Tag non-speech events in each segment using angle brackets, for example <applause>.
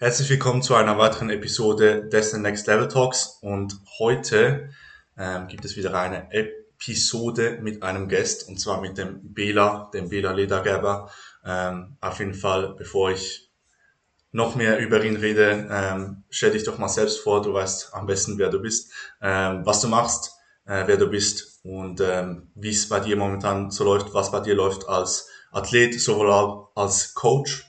Herzlich willkommen zu einer weiteren Episode des Next Level Talks und heute ähm, gibt es wieder eine Episode mit einem Gast und zwar mit dem Bela, dem Bela Ledergerber. Ähm, auf jeden Fall, bevor ich noch mehr über ihn rede, ähm, stell dich doch mal selbst vor, du weißt am besten, wer du bist, ähm, was du machst, äh, wer du bist und ähm, wie es bei dir momentan so läuft, was bei dir läuft als Athlet, sowohl als Coach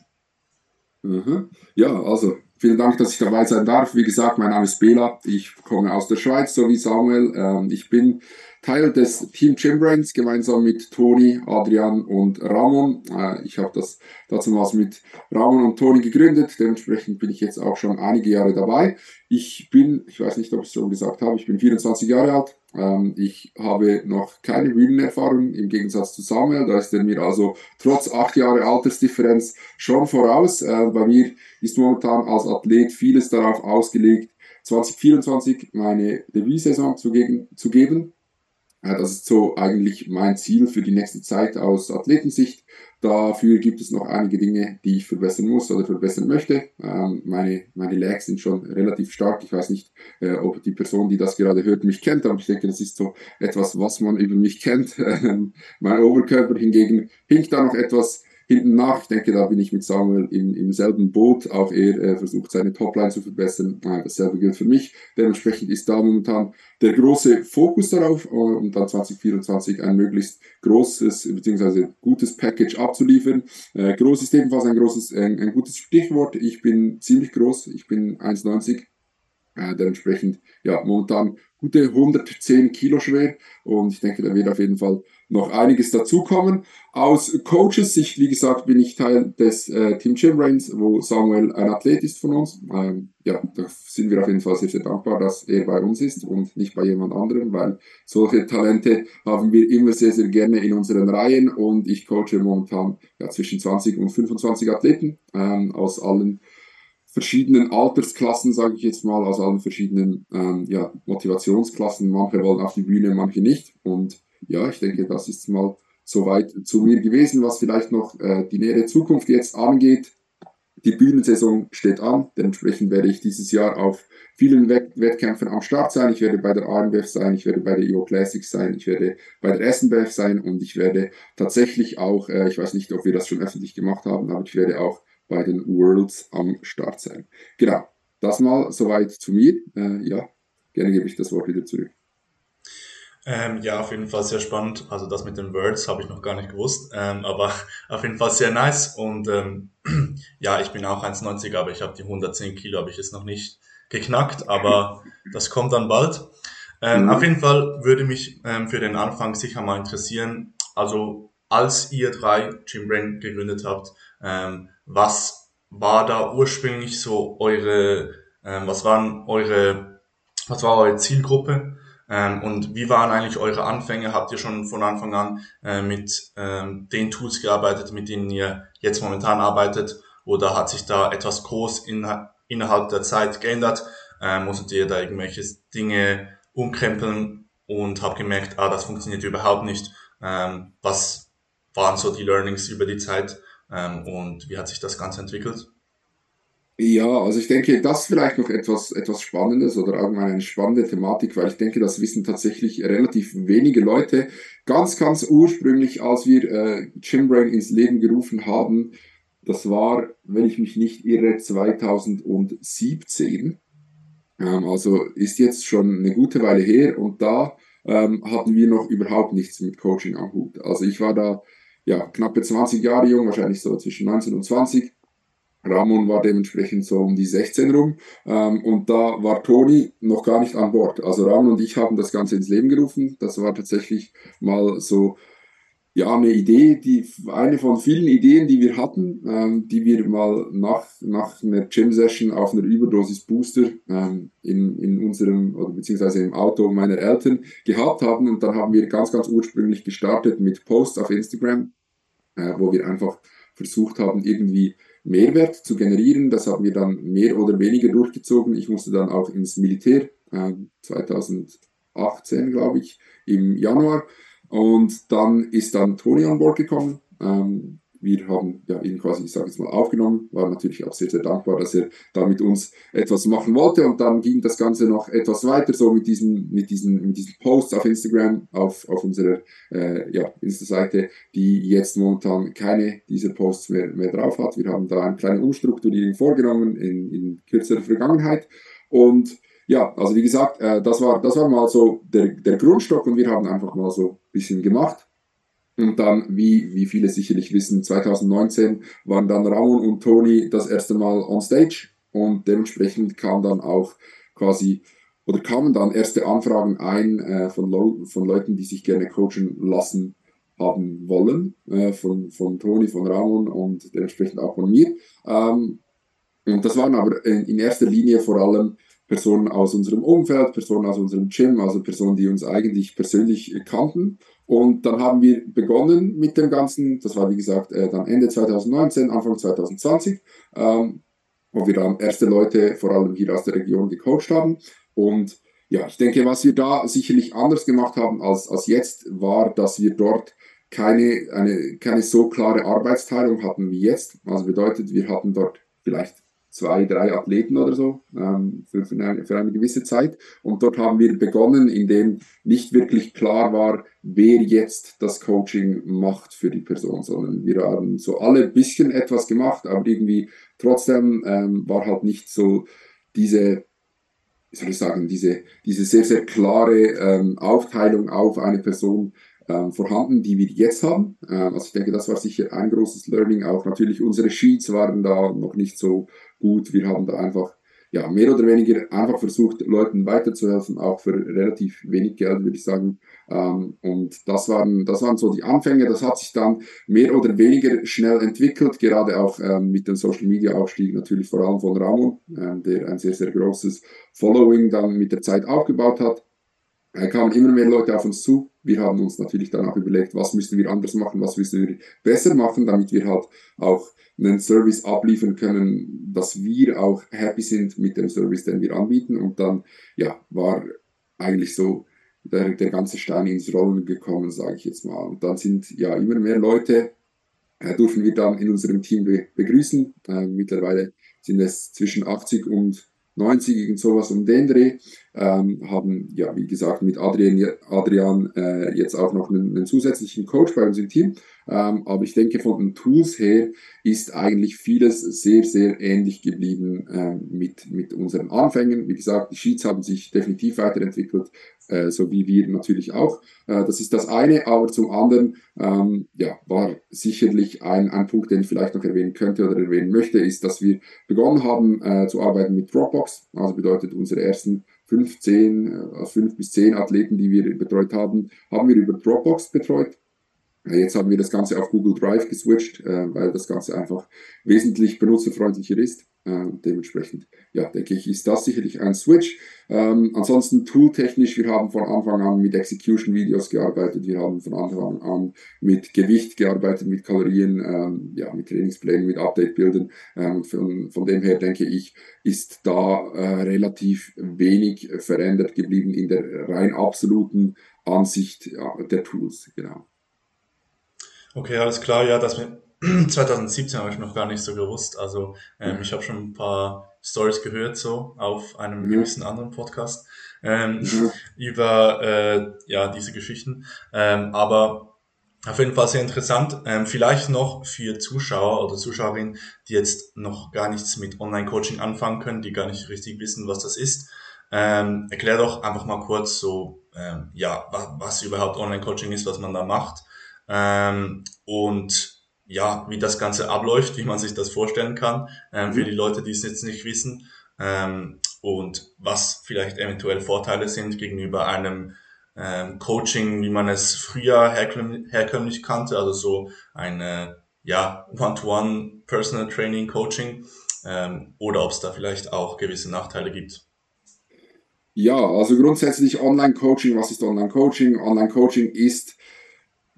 Mhm. Ja, also vielen Dank, dass ich dabei sein darf. Wie gesagt, mein Name ist Bela. Ich komme aus der Schweiz, so wie Samuel. Ähm, ich bin Teil des Team Gymbrains gemeinsam mit Toni, Adrian und Ramon. Äh, ich habe das dazu was mit Ramon und Toni gegründet. Dementsprechend bin ich jetzt auch schon einige Jahre dabei. Ich bin, ich weiß nicht, ob ich es schon gesagt habe, ich bin 24 Jahre alt. Ähm, ich habe noch keine Bühnenerfahrung im Gegensatz zu Samuel. Da ist er mir also trotz acht Jahre Altersdifferenz schon voraus. Äh, bei mir ist momentan als Athlet vieles darauf ausgelegt, 2024 meine Debütsaison zu, zu geben. Das ist so eigentlich mein Ziel für die nächste Zeit aus Athletensicht. Dafür gibt es noch einige Dinge, die ich verbessern muss oder verbessern möchte. Ähm, meine, meine Lags sind schon relativ stark. Ich weiß nicht, äh, ob die Person, die das gerade hört, mich kennt, aber ich denke, das ist so etwas, was man über mich kennt. <laughs> mein Oberkörper hingegen hinkt da noch etwas hinten nach. Ich denke, da bin ich mit Samuel im, im selben Boot. Auch er äh, versucht seine Topline zu verbessern. Äh, dasselbe gilt für mich. Dementsprechend ist da momentan der große Fokus darauf, äh, um dann 2024 ein möglichst großes bzw. gutes Package abzuliefern. Äh, groß ist ebenfalls ein großes, ein, ein gutes Stichwort. Ich bin ziemlich groß. Ich bin 1,90 äh, dementsprechend, ja, momentan gute 110 Kilo schwer und ich denke, da wird auf jeden Fall noch einiges dazukommen. Aus Coaches Sicht, wie gesagt, bin ich Teil des äh, Team Reigns, wo Samuel ein Athlet ist von uns. Ähm, ja, da sind wir auf jeden Fall sehr, sehr dankbar, dass er bei uns ist und nicht bei jemand anderem, weil solche Talente haben wir immer sehr, sehr gerne in unseren Reihen und ich coache momentan ja, zwischen 20 und 25 Athleten ähm, aus allen verschiedenen Altersklassen, sage ich jetzt mal, aus allen verschiedenen ähm, ja, Motivationsklassen. Manche wollen auf die Bühne, manche nicht. Und ja, ich denke, das ist mal soweit zu mir gewesen, was vielleicht noch äh, die nähere Zukunft jetzt angeht. Die Bühnensaison steht an, dementsprechend werde ich dieses Jahr auf vielen Wett Wettkämpfen am Start sein. Ich werde bei der ANBF sein, ich werde bei der IO Classics sein, ich werde bei der SNBF sein und ich werde tatsächlich auch, äh, ich weiß nicht, ob wir das schon öffentlich gemacht haben, aber ich werde auch bei den Worlds am Start sein. Genau, das mal soweit zu mir. Äh, ja, gerne gebe ich das Wort wieder zurück. Ähm, ja, auf jeden Fall sehr spannend. Also das mit den Words habe ich noch gar nicht gewusst, ähm, aber <laughs> auf jeden Fall sehr nice. Und ähm, <clears throat> ja, ich bin auch 1,90, aber ich habe die 110 Kilo, habe ich jetzt noch nicht geknackt, aber <laughs> das kommt dann bald. Ähm, mhm. Auf jeden Fall würde mich ähm, für den Anfang sicher mal interessieren, also als ihr drei Gym Brain gegründet habt, ähm, was war da ursprünglich so eure, was waren eure, was war eure Zielgruppe? Ähm, und wie waren eigentlich eure Anfänge? Habt ihr schon von Anfang an äh, mit ähm, den Tools gearbeitet, mit denen ihr jetzt momentan arbeitet? Oder hat sich da etwas groß in, innerhalb der Zeit geändert? Ähm, musstet ihr da irgendwelche Dinge umkrempeln und habt gemerkt, ah, das funktioniert überhaupt nicht? Ähm, was waren so die Learnings über die Zeit? Ähm, und wie hat sich das Ganze entwickelt? Ja, also ich denke, das ist vielleicht noch etwas, etwas Spannendes oder allgemein eine spannende Thematik, weil ich denke, das wissen tatsächlich relativ wenige Leute. Ganz, ganz ursprünglich, als wir äh, Gymbrain ins Leben gerufen haben, das war, wenn ich mich nicht irre, 2017. Ähm, also ist jetzt schon eine gute Weile her und da ähm, hatten wir noch überhaupt nichts mit Coaching am Hut. Also ich war da ja, knappe 20 Jahre jung, wahrscheinlich so zwischen 19 und 20. Ramon war dementsprechend so um die 16 rum ähm, und da war Toni noch gar nicht an Bord. Also Ramon und ich haben das Ganze ins Leben gerufen. Das war tatsächlich mal so ja eine Idee, die eine von vielen Ideen, die wir hatten, ähm, die wir mal nach nach einer Gym Session auf einer Überdosis Booster ähm, in, in unserem oder beziehungsweise im Auto meiner Eltern gehabt haben und dann haben wir ganz ganz ursprünglich gestartet mit Posts auf Instagram äh, wo wir einfach versucht haben, irgendwie Mehrwert zu generieren. Das haben wir dann mehr oder weniger durchgezogen. Ich musste dann auch ins Militär, äh, 2018 glaube ich, im Januar. Und dann ist dann Toni an Bord gekommen. Ähm, wir haben ja ihn quasi, ich sage jetzt mal, aufgenommen, war natürlich auch sehr, sehr dankbar, dass er da mit uns etwas machen wollte. Und dann ging das Ganze noch etwas weiter, so mit diesen, mit diesen, mit diesen Posts auf Instagram, auf, auf unserer äh, ja, Insta-Seite, die jetzt momentan keine dieser Posts mehr, mehr drauf hat. Wir haben da eine kleine Umstrukturierung vorgenommen in, in kürzerer Vergangenheit. Und ja, also wie gesagt, äh, das, war, das war mal so der, der Grundstock und wir haben einfach mal so ein bisschen gemacht und dann, wie, wie viele sicherlich wissen, 2019 waren dann Ramon und Toni das erste Mal on stage und dementsprechend kam dann auch quasi oder kamen dann erste Anfragen ein äh, von, von Leuten, die sich gerne coachen lassen haben wollen, äh, von, von Toni, von Ramon und dementsprechend auch von mir. Ähm, und das waren aber in, in erster Linie vor allem Personen aus unserem Umfeld, Personen aus unserem Gym, also Personen, die uns eigentlich persönlich kannten. Und dann haben wir begonnen mit dem Ganzen, das war wie gesagt äh, dann Ende 2019, Anfang 2020, ähm, wo wir dann erste Leute vor allem hier aus der Region gecoacht haben. Und ja, ich denke, was wir da sicherlich anders gemacht haben als, als jetzt, war, dass wir dort keine, eine, keine so klare Arbeitsteilung hatten wie jetzt. Also bedeutet, wir hatten dort vielleicht zwei, drei Athleten oder so ähm, für, für, eine, für eine gewisse Zeit. Und dort haben wir begonnen, indem nicht wirklich klar war, wer jetzt das Coaching macht für die Person, sondern wir haben so alle ein bisschen etwas gemacht, aber irgendwie trotzdem ähm, war halt nicht so diese, wie soll ich sagen, diese, diese sehr, sehr klare ähm, Aufteilung auf eine Person, ähm, vorhanden, die wir jetzt haben. Ähm, also ich denke, das war sicher ein großes Learning. Auch natürlich unsere Sheets waren da noch nicht so gut. Wir haben da einfach ja, mehr oder weniger einfach versucht, Leuten weiterzuhelfen, auch für relativ wenig Geld, würde ich sagen. Ähm, und das waren, das waren so die Anfänge. Das hat sich dann mehr oder weniger schnell entwickelt, gerade auch ähm, mit dem Social Media Aufstieg natürlich vor allem von Ramon, ähm, der ein sehr, sehr großes Following dann mit der Zeit aufgebaut hat. Da kamen immer mehr Leute auf uns zu. Wir haben uns natürlich dann auch überlegt, was müssen wir anders machen, was müssen wir besser machen, damit wir halt auch einen Service abliefern können, dass wir auch happy sind mit dem Service, den wir anbieten. Und dann, ja, war eigentlich so der, der ganze Stein ins Rollen gekommen, sage ich jetzt mal. Und dann sind ja immer mehr Leute, äh, dürfen wir dann in unserem Team be begrüßen. Äh, mittlerweile sind es zwischen 80 und 90, irgend sowas um den Dreh. Ähm, haben, ja, wie gesagt, mit Adrian, Adrian äh, jetzt auch noch einen, einen, zusätzlichen Coach bei uns im Team. Ähm, aber ich denke, von den Tools her ist eigentlich vieles sehr, sehr ähnlich geblieben äh, mit, mit unseren Anfängen. Wie gesagt, die Sheets haben sich definitiv weiterentwickelt, äh, so wie wir natürlich auch. Äh, das ist das eine, aber zum anderen ähm, ja, war sicherlich ein, ein Punkt, den ich vielleicht noch erwähnen könnte oder erwähnen möchte, ist, dass wir begonnen haben äh, zu arbeiten mit Dropbox. Also bedeutet, unsere ersten 15, äh, 5 bis 10 Athleten, die wir betreut haben, haben wir über Dropbox betreut. Jetzt haben wir das Ganze auf Google Drive geswitcht, äh, weil das Ganze einfach wesentlich benutzerfreundlicher ist. Äh, dementsprechend, ja, denke ich, ist das sicherlich ein Switch. Ähm, ansonsten tooltechnisch, wir haben von Anfang an mit Execution-Videos gearbeitet, wir haben von Anfang an mit Gewicht gearbeitet, mit Kalorien, ähm, ja, mit Trainingsplänen, mit Update-Bildern. Ähm, von, von dem her denke ich, ist da äh, relativ wenig verändert geblieben in der rein absoluten Ansicht ja, der Tools, genau. Okay, alles klar. Ja, das mit <clears throat> 2017 habe ich noch gar nicht so gewusst. Also ähm, mhm. ich habe schon ein paar Stories gehört so auf einem mhm. gewissen anderen Podcast ähm, mhm. <laughs> über äh, ja diese Geschichten. Ähm, aber auf jeden Fall sehr interessant. Ähm, vielleicht noch für Zuschauer oder Zuschauerinnen, die jetzt noch gar nichts mit Online-Coaching anfangen können, die gar nicht richtig wissen, was das ist. Ähm, erklär doch einfach mal kurz so, ähm, ja, was, was überhaupt Online-Coaching ist, was man da macht ähm, und ja, wie das Ganze abläuft, wie man sich das vorstellen kann, ähm, für mhm. die Leute, die es jetzt nicht wissen ähm, und was vielleicht eventuell Vorteile sind gegenüber einem ähm, Coaching, wie man es früher herkömmlich, herkömmlich kannte, also so eine ja One-to-One Personal Training Coaching ähm, oder ob es da vielleicht auch gewisse Nachteile gibt. Ja, also grundsätzlich Online-Coaching. Was ist Online-Coaching? Online-Coaching ist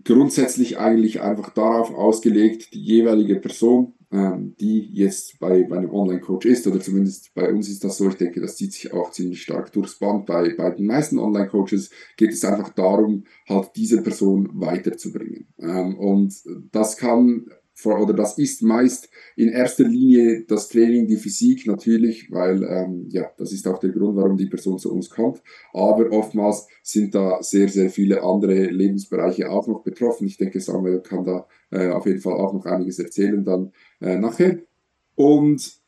grundsätzlich eigentlich einfach darauf ausgelegt, die jeweilige Person, ähm, die jetzt bei, bei einem Online-Coach ist, oder zumindest bei uns ist das so, ich denke, das zieht sich auch ziemlich stark durchs Band. Bei, bei den meisten Online-Coaches geht es einfach darum, halt diese Person weiterzubringen. Ähm, und das kann oder das ist meist in erster Linie das Training, die Physik natürlich, weil ähm, ja, das ist auch der Grund, warum die Person zu uns kommt. Aber oftmals sind da sehr, sehr viele andere Lebensbereiche auch noch betroffen. Ich denke, Samuel kann da äh, auf jeden Fall auch noch einiges erzählen dann äh, nachher. Und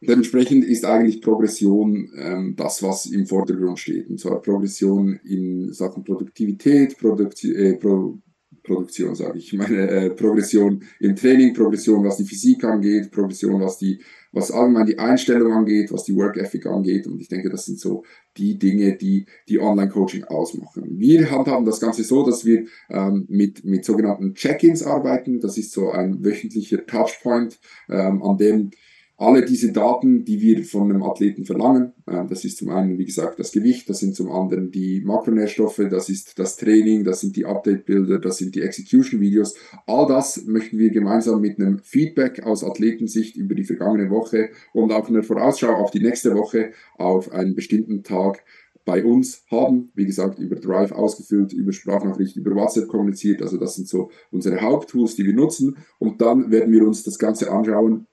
dementsprechend ist eigentlich Progression ähm, das, was im Vordergrund steht. Und zwar Progression in Sachen Produktivität, Produkt, äh, Pro, Produktion, sage ich. meine äh, Progression im Training, Progression, was die Physik angeht, Progression, was die, was allgemein die Einstellung angeht, was die Work Ethic angeht. Und ich denke, das sind so die Dinge, die die Online-Coaching ausmachen. Wir handhaben das Ganze so, dass wir ähm, mit, mit sogenannten Check-ins arbeiten. Das ist so ein wöchentlicher Touchpoint, ähm, an dem alle diese Daten, die wir von einem Athleten verlangen, äh, das ist zum einen, wie gesagt, das Gewicht, das sind zum anderen die Makronährstoffe, das ist das Training, das sind die Update-Bilder, das sind die Execution-Videos. All das möchten wir gemeinsam mit einem Feedback aus Athletensicht über die vergangene Woche und auch einer Vorausschau auf die nächste Woche auf einen bestimmten Tag bei uns haben, wie gesagt, über Drive ausgefüllt, über Sprachnachricht, über WhatsApp kommuniziert. Also das sind so unsere Haupttools, die wir nutzen. Und dann werden wir uns das Ganze anschauen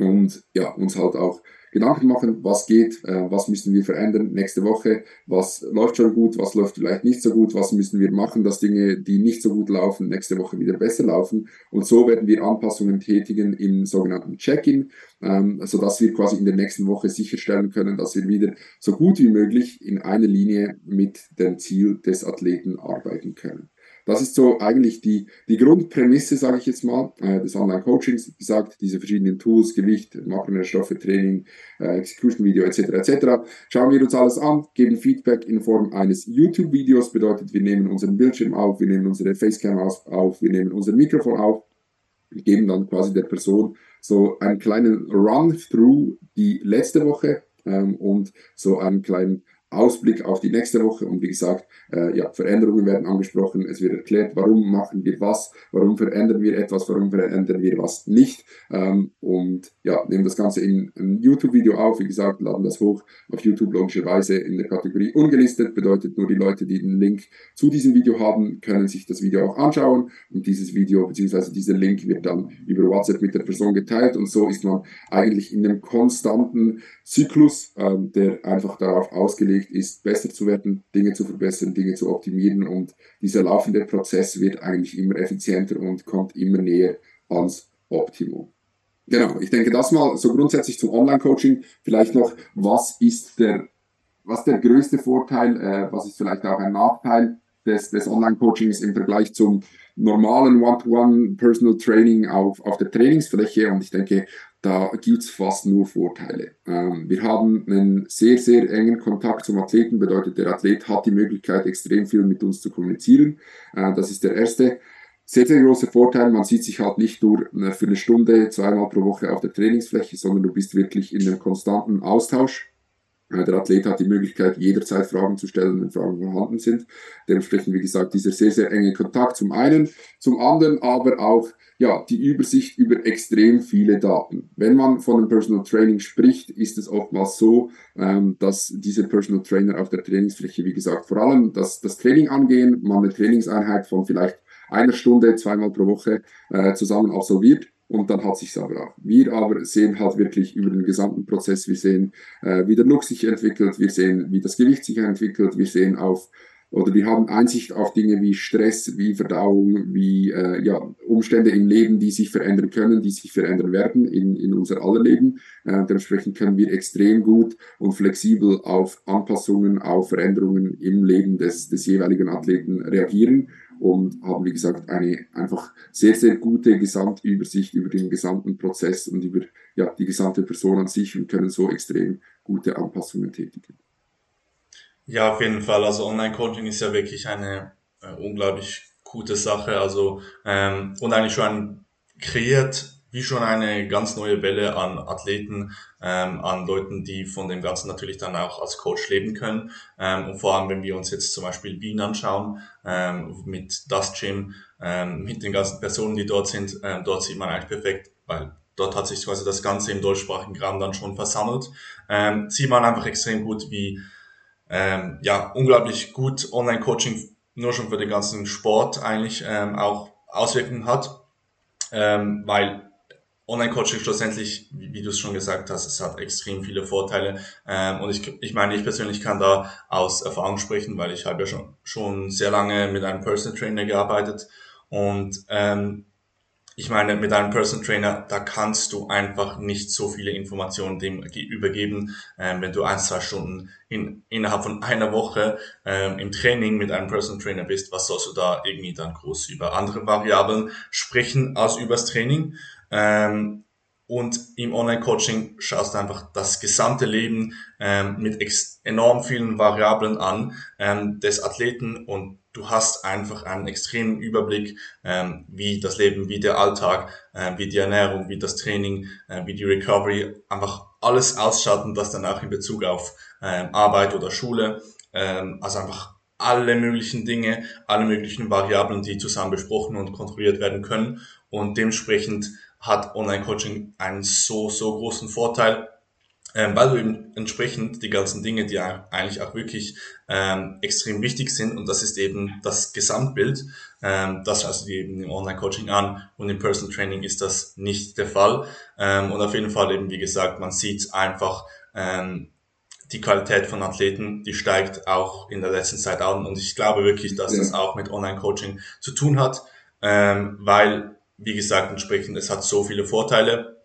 und ja, uns halt auch Gedanken machen, was geht, äh, was müssen wir verändern nächste Woche, was läuft schon gut, was läuft vielleicht nicht so gut, was müssen wir machen, dass Dinge, die nicht so gut laufen, nächste Woche wieder besser laufen. Und so werden wir Anpassungen tätigen im sogenannten Check-in, ähm, sodass wir quasi in der nächsten Woche sicherstellen können, dass wir wieder so gut wie möglich in einer Linie mit dem Ziel des Athleten arbeiten können. Das ist so eigentlich die, die Grundprämisse, sage ich jetzt mal, äh, des Online-Coachings. Wie gesagt, diese verschiedenen Tools, Gewicht, Makronährstoffe, Training, äh, Execution-Video etc. etc. Schauen wir uns alles an, geben Feedback in Form eines YouTube-Videos, bedeutet, wir nehmen unseren Bildschirm auf, wir nehmen unsere Facecam auf, wir nehmen unser Mikrofon auf, geben dann quasi der Person so einen kleinen Run-through die letzte Woche ähm, und so einen kleinen Ausblick auf die nächste Woche. Und wie gesagt, äh, ja, Veränderungen werden angesprochen, es wird erklärt, warum machen wir was, warum verändern wir etwas, warum verändern wir was nicht. Ähm, und ja, nehmen das Ganze in ein YouTube-Video auf, wie gesagt, laden das hoch auf YouTube logischerweise in der Kategorie ungelistet, bedeutet nur die Leute, die den Link zu diesem Video haben, können sich das Video auch anschauen. Und dieses Video bzw. dieser Link wird dann über WhatsApp mit der Person geteilt. Und so ist man eigentlich in einem konstanten Zyklus, ähm, der einfach darauf ausgelegt ist, besser zu werden, Dinge zu verbessern, Dinge zu optimieren und dieser laufende Prozess wird eigentlich immer effizienter und kommt immer näher ans Optimum. Genau, ich denke das mal so grundsätzlich zum Online-Coaching. Vielleicht noch, was ist der, was der größte Vorteil, äh, was ist vielleicht auch ein Nachteil des, des Online-Coachings im Vergleich zum normalen One-to-One Personal Training auf, auf der Trainingsfläche und ich denke, da gibt's fast nur Vorteile. Ähm, wir haben einen sehr, sehr engen Kontakt zum Athleten, bedeutet, der Athlet hat die Möglichkeit, extrem viel mit uns zu kommunizieren. Äh, das ist der erste sehr, sehr große Vorteil. Man sieht sich halt nicht nur äh, für eine Stunde, zweimal pro Woche auf der Trainingsfläche, sondern du bist wirklich in einem konstanten Austausch. Äh, der Athlet hat die Möglichkeit, jederzeit Fragen zu stellen, wenn Fragen vorhanden sind. Dementsprechend, wie gesagt, dieser sehr, sehr enge Kontakt zum einen, zum anderen aber auch ja, die Übersicht über extrem viele Daten. Wenn man von einem Personal Training spricht, ist es oftmals so, ähm, dass diese Personal Trainer auf der Trainingsfläche, wie gesagt, vor allem das, das Training angehen, man eine Trainingseinheit von vielleicht einer Stunde, zweimal pro Woche äh, zusammen absolviert und dann hat sich's aber auch. Wir aber sehen halt wirklich über den gesamten Prozess, wir sehen, äh, wie der Look sich entwickelt, wir sehen, wie das Gewicht sich entwickelt, wir sehen auf oder wir haben Einsicht auf Dinge wie Stress, wie Verdauung, wie äh, ja, Umstände im Leben, die sich verändern können, die sich verändern werden in, in unser aller Leben. Äh, dementsprechend können wir extrem gut und flexibel auf Anpassungen, auf Veränderungen im Leben des, des jeweiligen Athleten reagieren und haben, wie gesagt, eine einfach sehr, sehr gute Gesamtübersicht über den gesamten Prozess und über ja, die gesamte Person an sich und können so extrem gute Anpassungen tätigen. Ja, auf jeden Fall. Also Online-Coaching ist ja wirklich eine äh, unglaublich gute Sache. Also ähm, und eigentlich schon kreiert wie schon eine ganz neue Welle an Athleten, ähm, an Leuten, die von dem Ganzen natürlich dann auch als Coach leben können. Ähm, und vor allem, wenn wir uns jetzt zum Beispiel Wien anschauen, ähm, mit das Gym, ähm, mit den ganzen Personen, die dort sind, ähm, dort sieht man eigentlich perfekt, weil dort hat sich quasi das Ganze im deutschsprachigen Raum dann schon versammelt, ähm, sieht man einfach extrem gut, wie ähm, ja, unglaublich gut Online-Coaching nur schon für den ganzen Sport eigentlich ähm, auch Auswirkungen hat ähm, weil Online-Coaching schlussendlich, wie, wie du es schon gesagt hast, es hat extrem viele Vorteile. Ähm, und ich, ich meine, ich persönlich kann da aus Erfahrung sprechen, weil ich habe ja schon, schon sehr lange mit einem Personal Trainer gearbeitet. Und ähm, ich meine, mit einem Personal Trainer, da kannst du einfach nicht so viele Informationen dem übergeben, ähm, wenn du ein, zwei Stunden in, innerhalb von einer Woche ähm, im Training mit einem Personal Trainer bist. Was sollst du da irgendwie dann groß über andere Variablen sprechen als übers Training? Ähm, und im Online-Coaching schaust du einfach das gesamte Leben ähm, mit enorm vielen Variablen an ähm, des Athleten und du hast einfach einen extremen Überblick, ähm, wie das Leben, wie der Alltag, äh, wie die Ernährung, wie das Training, äh, wie die Recovery, einfach alles ausschaut und das danach in Bezug auf ähm, Arbeit oder Schule, ähm, also einfach alle möglichen Dinge, alle möglichen Variablen, die zusammen besprochen und kontrolliert werden können. Und dementsprechend hat Online-Coaching einen so, so großen Vorteil, ähm, weil du eben entsprechend die ganzen Dinge, die eigentlich auch wirklich ähm, extrem wichtig sind, und das ist eben das Gesamtbild, ähm, das schaust du dir eben im Online-Coaching an und im Personal Training ist das nicht der Fall. Ähm, und auf jeden Fall eben, wie gesagt, man sieht einfach, ähm, die Qualität von Athleten, die steigt auch in der letzten Zeit an und ich glaube wirklich, dass ja. das auch mit Online-Coaching zu tun hat, ähm, weil wie gesagt, entsprechend, es hat so viele Vorteile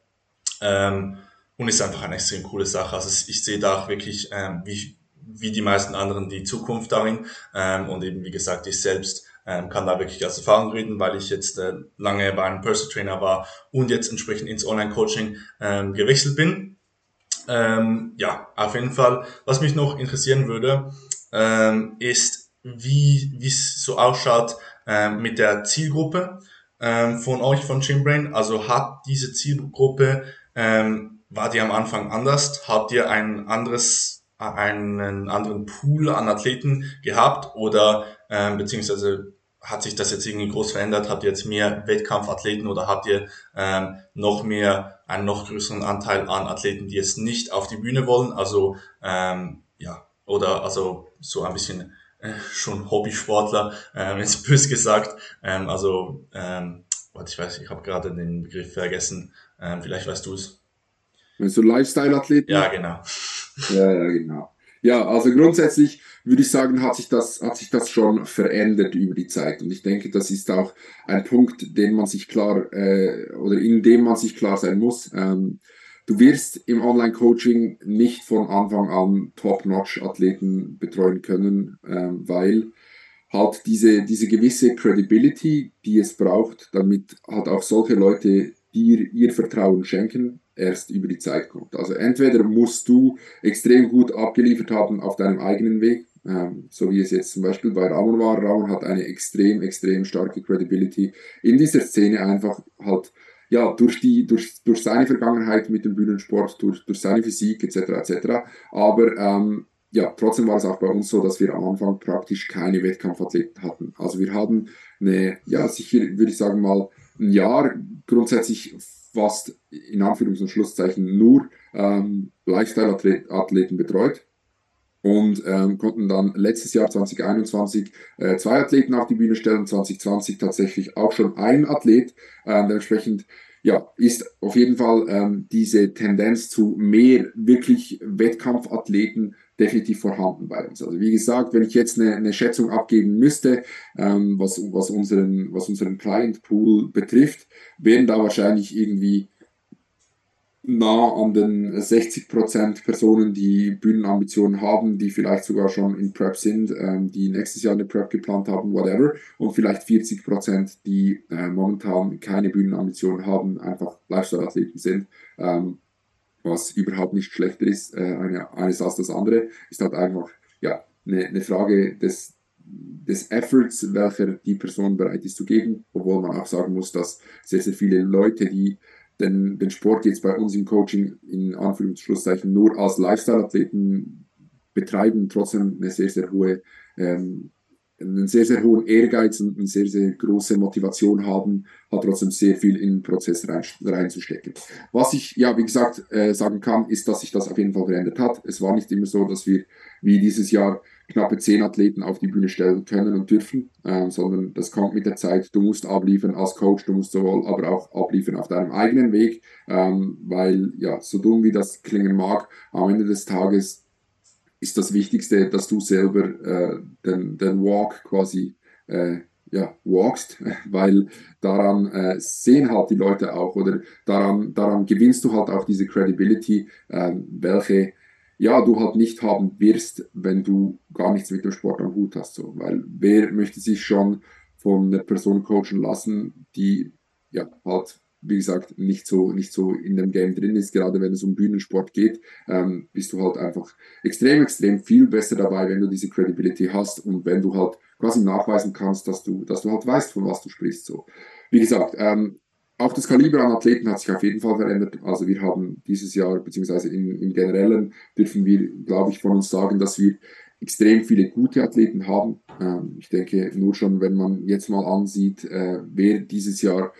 ähm, und ist einfach eine extrem coole Sache. Also ich sehe da auch wirklich, ähm, wie, wie die meisten anderen, die Zukunft darin ähm, und eben, wie gesagt, ich selbst ähm, kann da wirklich aus Erfahrung reden, weil ich jetzt äh, lange bei einem Personal Trainer war und jetzt entsprechend ins Online-Coaching ähm, gewechselt bin. Ähm, ja, auf jeden Fall. Was mich noch interessieren würde, ähm, ist, wie es so ausschaut ähm, mit der Zielgruppe ähm, von euch, von Chimbrain? Also hat diese Zielgruppe, ähm, war die am Anfang anders? Habt ihr ein anderes, einen anderen Pool an Athleten gehabt oder ähm, beziehungsweise hat sich das jetzt irgendwie groß verändert? Habt ihr jetzt mehr Wettkampfathleten oder habt ihr ähm, noch mehr, einen noch größeren Anteil an Athleten, die jetzt nicht auf die Bühne wollen? Also ähm, ja, oder also so ein bisschen äh, schon Hobbysportler, ähm, jetzt bös gesagt. Ähm, also, ähm, warte, ich weiß, ich habe gerade den Begriff vergessen. Ähm, vielleicht weißt du es. Du Lifestyle-Athleten? Ja, genau. Ja, ja, genau. Ja, also grundsätzlich würde ich sagen, hat sich das, hat sich das schon verändert über die Zeit. Und ich denke, das ist auch ein Punkt, den man sich klar, äh, oder in dem man sich klar sein muss. Ähm, Du wirst im Online-Coaching nicht von Anfang an Top-Notch-Athleten betreuen können, äh, weil halt diese, diese gewisse Credibility, die es braucht, damit halt auch solche Leute dir ihr Vertrauen schenken, erst über die Zeit kommt. Also entweder musst du extrem gut abgeliefert haben auf deinem eigenen Weg, ähm, so wie es jetzt zum Beispiel bei Ramon war. Ramon hat eine extrem, extrem starke Credibility in dieser Szene einfach halt ja, durch, die, durch, durch seine Vergangenheit mit dem Bühnensport, durch, durch seine Physik etc. etc. Aber ähm, ja, trotzdem war es auch bei uns so, dass wir am Anfang praktisch keine Wettkampfathleten hatten. Also wir haben eine, ja, sicher würde ich sagen mal ein Jahr grundsätzlich fast in Anführungs- und Schlusszeichen nur ähm, Lifestyle-Athleten betreut und ähm, konnten dann letztes Jahr 2021 äh, zwei Athleten auf die Bühne stellen, 2020 tatsächlich auch schon ein Athlet. Ähm, dementsprechend ja, ist auf jeden Fall ähm, diese Tendenz zu mehr wirklich Wettkampfathleten definitiv vorhanden bei uns. Also wie gesagt, wenn ich jetzt eine, eine Schätzung abgeben müsste, ähm, was, was, unseren, was unseren Client Pool betrifft, wären da wahrscheinlich irgendwie nah an den 60% Personen, die Bühnenambitionen haben, die vielleicht sogar schon in Prep sind, ähm, die nächstes Jahr eine Prep geplant haben, whatever. Und vielleicht 40%, die äh, momentan keine Bühnenambitionen haben, einfach Lifestyle-Athleten sind. Ähm, was überhaupt nicht schlechter ist, äh, eine, eines als das andere, ist halt einfach ja, eine, eine Frage des, des Efforts, welcher die Person bereit ist zu geben, obwohl man auch sagen muss, dass sehr, sehr viele Leute, die den, den Sport jetzt bei uns im Coaching in Anführungszeichen nur als Lifestyle-Athleten betreiben, trotzdem eine sehr, sehr hohe, ähm, einen sehr, sehr hohen Ehrgeiz und eine sehr, sehr große Motivation haben, hat trotzdem sehr viel in den Prozess rein, reinzustecken. Was ich, ja, wie gesagt, äh, sagen kann, ist, dass sich das auf jeden Fall verändert hat. Es war nicht immer so, dass wir wie dieses Jahr knappe zehn Athleten auf die Bühne stellen können und dürfen, ähm, sondern das kommt mit der Zeit. Du musst abliefern als Coach, du musst sowohl aber auch abliefern auf deinem eigenen Weg, ähm, weil ja, so dumm wie das klingen mag, am Ende des Tages ist das Wichtigste, dass du selber äh, den, den Walk quasi äh, ja, walkst, <laughs> weil daran äh, sehen halt die Leute auch oder daran, daran gewinnst du halt auch diese Credibility, äh, welche ja, du halt nicht haben wirst, wenn du gar nichts mit dem Sport am Hut hast. So. Weil wer möchte sich schon von einer Person coachen lassen, die ja halt, wie gesagt, nicht so, nicht so in dem Game drin ist, gerade wenn es um Bühnensport geht, ähm, bist du halt einfach extrem, extrem viel besser dabei, wenn du diese Credibility hast und wenn du halt quasi nachweisen kannst, dass du, dass du halt weißt, von was du sprichst. So. Wie gesagt, ähm, auch das Kaliber an Athleten hat sich auf jeden Fall verändert. Also wir haben dieses Jahr, beziehungsweise im, im Generellen, dürfen wir, glaube ich, von uns sagen, dass wir extrem viele gute Athleten haben. Ähm, ich denke, nur schon, wenn man jetzt mal ansieht, äh, wer dieses Jahr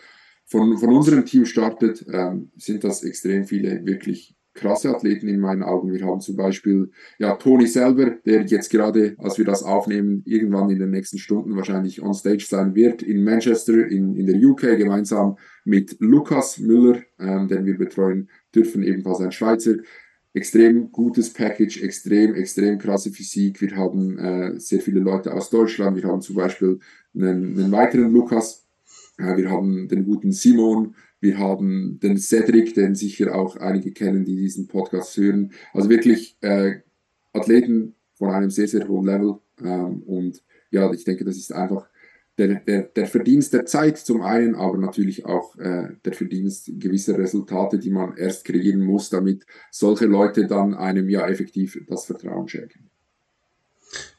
von, von unserem Team startet, ähm, sind das extrem viele wirklich krasse Athleten in meinen Augen. Wir haben zum Beispiel ja Toni selber, der jetzt gerade, als wir das aufnehmen, irgendwann in den nächsten Stunden wahrscheinlich on stage sein wird in Manchester in, in der UK gemeinsam mit Lukas Müller, ähm, den wir betreuen dürfen, ebenfalls ein Schweizer. Extrem gutes Package, extrem, extrem krasse Physik. Wir haben äh, sehr viele Leute aus Deutschland. Wir haben zum Beispiel einen, einen weiteren Lukas. Wir haben den guten Simon, wir haben den Cedric, den sicher auch einige kennen, die diesen Podcast hören. Also wirklich äh, Athleten von einem sehr, sehr hohen Level. Ähm, und ja, ich denke, das ist einfach der, der, der Verdienst der Zeit zum einen, aber natürlich auch äh, der Verdienst gewisser Resultate, die man erst kreieren muss, damit solche Leute dann einem ja effektiv das Vertrauen schenken.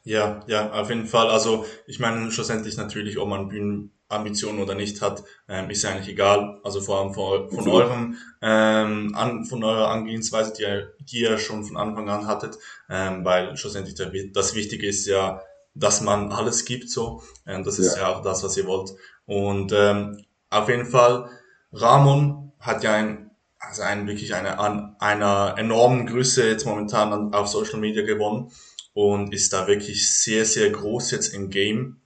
Ja, ja, auf jeden Fall. Also ich meine schlussendlich natürlich, ob man Bühnen Ambitionen oder nicht hat, ähm, ist ja eigentlich egal. Also vor allem von, von eurem, ähm, an, von eurer Angehensweise, die ihr, die ihr schon von Anfang an hattet, ähm, weil schlussendlich der, das Wichtige ist ja, dass man alles gibt so. Ähm, das ist ja. ja auch das, was ihr wollt. Und ähm, auf jeden Fall, Ramon hat ja ein, also ein wirklich eine an einer enormen Größe jetzt momentan auf Social Media gewonnen und ist da wirklich sehr, sehr groß jetzt im Game.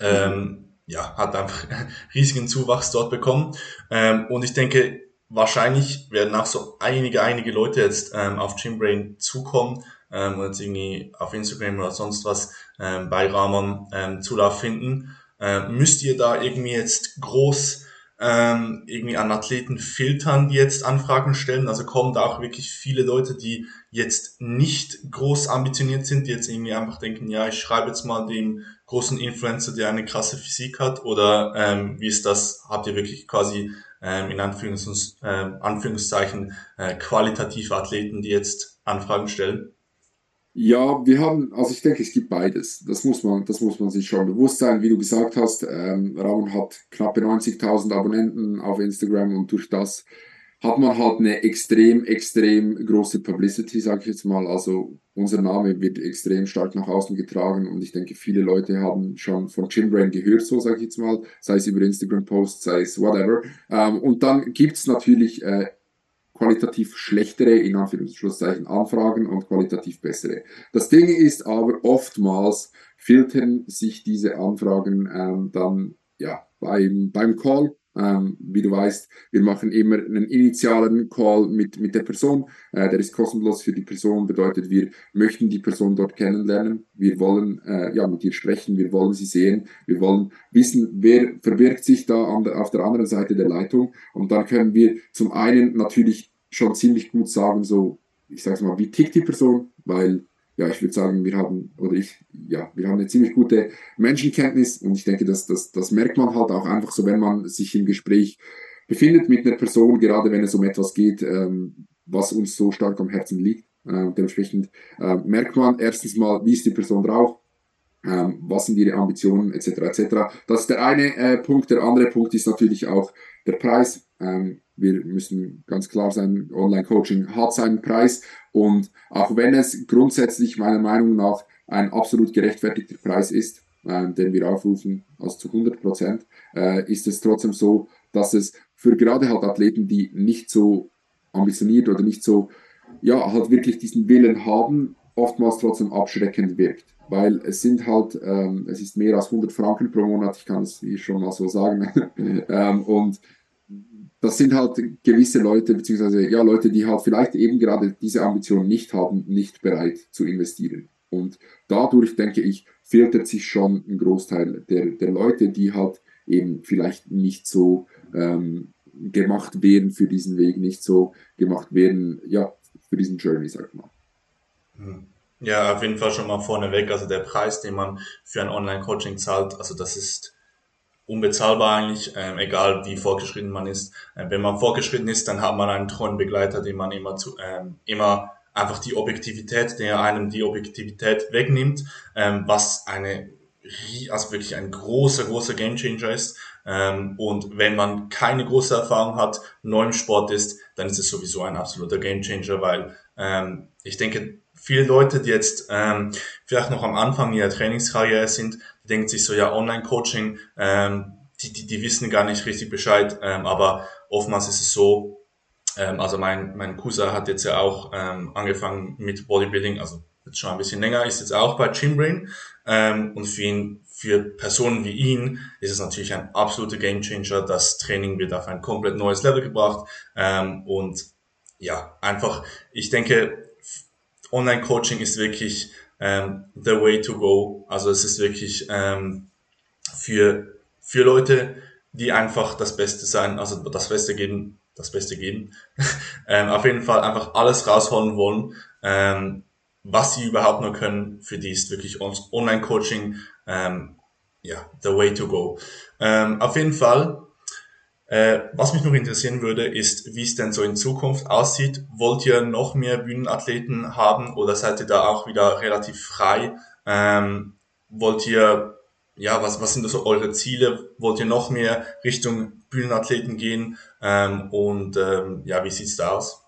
Ähm, ja, hat einfach <laughs> riesigen Zuwachs dort bekommen. Ähm, und ich denke, wahrscheinlich werden auch so einige, einige Leute jetzt ähm, auf Gymbrain zukommen ähm, und jetzt irgendwie auf Instagram oder sonst was ähm, bei Ramon ähm, Zulauf finden. Ähm, müsst ihr da irgendwie jetzt groß ähm, irgendwie an Athleten filtern, die jetzt Anfragen stellen? Also kommen da auch wirklich viele Leute, die jetzt nicht groß ambitioniert sind, die jetzt irgendwie einfach denken, ja, ich schreibe jetzt mal dem großen Influencer, der eine krasse Physik hat? Oder ähm, wie ist das? Habt ihr wirklich quasi ähm, in Anführungs äh, Anführungszeichen äh, qualitative Athleten, die jetzt Anfragen stellen? Ja, wir haben, also ich denke, es gibt beides. Das muss man, das muss man sich schon bewusst sein. Wie du gesagt hast, ähm, Ramon hat knappe 90.000 Abonnenten auf Instagram und durch das hat man halt eine extrem, extrem große Publicity, sage ich jetzt mal. Also unser Name wird extrem stark nach außen getragen und ich denke, viele Leute haben schon von Gymbrain gehört, so sage ich jetzt mal, sei es über Instagram-Posts, sei es whatever. Ähm, und dann gibt's natürlich äh, qualitativ schlechtere, in Anführungszeichen, Anfragen und qualitativ bessere. Das Ding ist aber oftmals filtern sich diese Anfragen ähm, dann ja beim, beim Call ähm, wie du weißt, wir machen immer einen initialen Call mit, mit der Person. Äh, der ist kostenlos für die Person, bedeutet, wir möchten die Person dort kennenlernen. Wir wollen äh, ja, mit ihr sprechen, wir wollen sie sehen, wir wollen wissen, wer verbirgt sich da der, auf der anderen Seite der Leitung. Und dann können wir zum einen natürlich schon ziemlich gut sagen, so, ich sag's mal, wie tickt die Person, weil ja, ich würde sagen, wir haben, oder ich, ja, wir haben eine ziemlich gute Menschenkenntnis und ich denke, dass das, das merkt man halt auch einfach so, wenn man sich im Gespräch befindet mit einer Person, gerade wenn es um etwas geht, ähm, was uns so stark am Herzen liegt. Äh, dementsprechend äh, merkt man erstens mal, wie ist die Person drauf, ähm, was sind ihre Ambitionen etc. etc. Das ist der eine äh, Punkt. Der andere Punkt ist natürlich auch der Preis. Ähm, wir müssen ganz klar sein, Online-Coaching hat seinen Preis und auch wenn es grundsätzlich meiner Meinung nach ein absolut gerechtfertigter Preis ist, äh, den wir aufrufen, also zu 100 Prozent, äh, ist es trotzdem so, dass es für gerade halt Athleten, die nicht so ambitioniert oder nicht so, ja, halt wirklich diesen Willen haben, oftmals trotzdem abschreckend wirkt. weil es sind halt, ähm, es ist mehr als 100 Franken pro Monat, ich kann es schon mal so sagen. <laughs> ähm, und das sind halt gewisse Leute, beziehungsweise ja, Leute, die halt vielleicht eben gerade diese Ambition nicht haben, nicht bereit zu investieren. Und dadurch, denke ich, filtert sich schon ein Großteil der, der Leute, die halt eben vielleicht nicht so ähm, gemacht werden für diesen Weg, nicht so gemacht werden, ja, für diesen Journey, sag ich mal. Ja, auf jeden Fall schon mal vorneweg. Also der Preis, den man für ein Online-Coaching zahlt, also das ist unbezahlbar eigentlich, ähm, egal wie vorgeschritten man ist. Ähm, wenn man vorgeschritten ist, dann hat man einen treuen Begleiter, den man immer zu, ähm, immer einfach die Objektivität, der einem die Objektivität wegnimmt, ähm, was eine also wirklich ein großer, großer Gamechanger ist. Ähm, und wenn man keine große Erfahrung hat, neu im Sport ist, dann ist es sowieso ein absoluter Gamechanger, weil ähm, ich denke, viele Leute, die jetzt ähm, vielleicht noch am Anfang ihrer Trainingskarriere sind, denken sich so, ja, Online-Coaching, ähm, die, die, die wissen gar nicht richtig Bescheid, ähm, aber oftmals ist es so, ähm, also mein, mein Cousin hat jetzt ja auch ähm, angefangen mit Bodybuilding, also jetzt schon ein bisschen länger, ist jetzt auch bei Gymbrain ähm, und für ihn, für Personen wie ihn ist es natürlich ein absoluter Gamechanger. Das Training wird auf ein komplett neues Level gebracht ähm, und ja, einfach, ich denke, Online-Coaching ist wirklich ähm, the way to go. Also es ist wirklich ähm, für, für Leute, die einfach das Beste sein, also das Beste geben, das Beste geben, <laughs> ähm, auf jeden Fall einfach alles rausholen wollen, ähm, was sie überhaupt nur können. Für die ist wirklich Online-Coaching ähm, ja the way to go. Ähm, auf jeden Fall äh, was mich noch interessieren würde, ist, wie es denn so in Zukunft aussieht. Wollt ihr noch mehr Bühnenathleten haben oder seid ihr da auch wieder relativ frei? Ähm, wollt ihr, ja, was, was sind so eure Ziele? Wollt ihr noch mehr Richtung Bühnenathleten gehen? Ähm, und ähm, ja, wie sieht's da aus?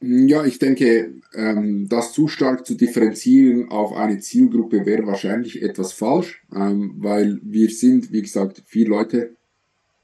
Ja, ich denke, ähm, das zu stark zu differenzieren auf eine Zielgruppe wäre wahrscheinlich etwas falsch, ähm, weil wir sind, wie gesagt, vier Leute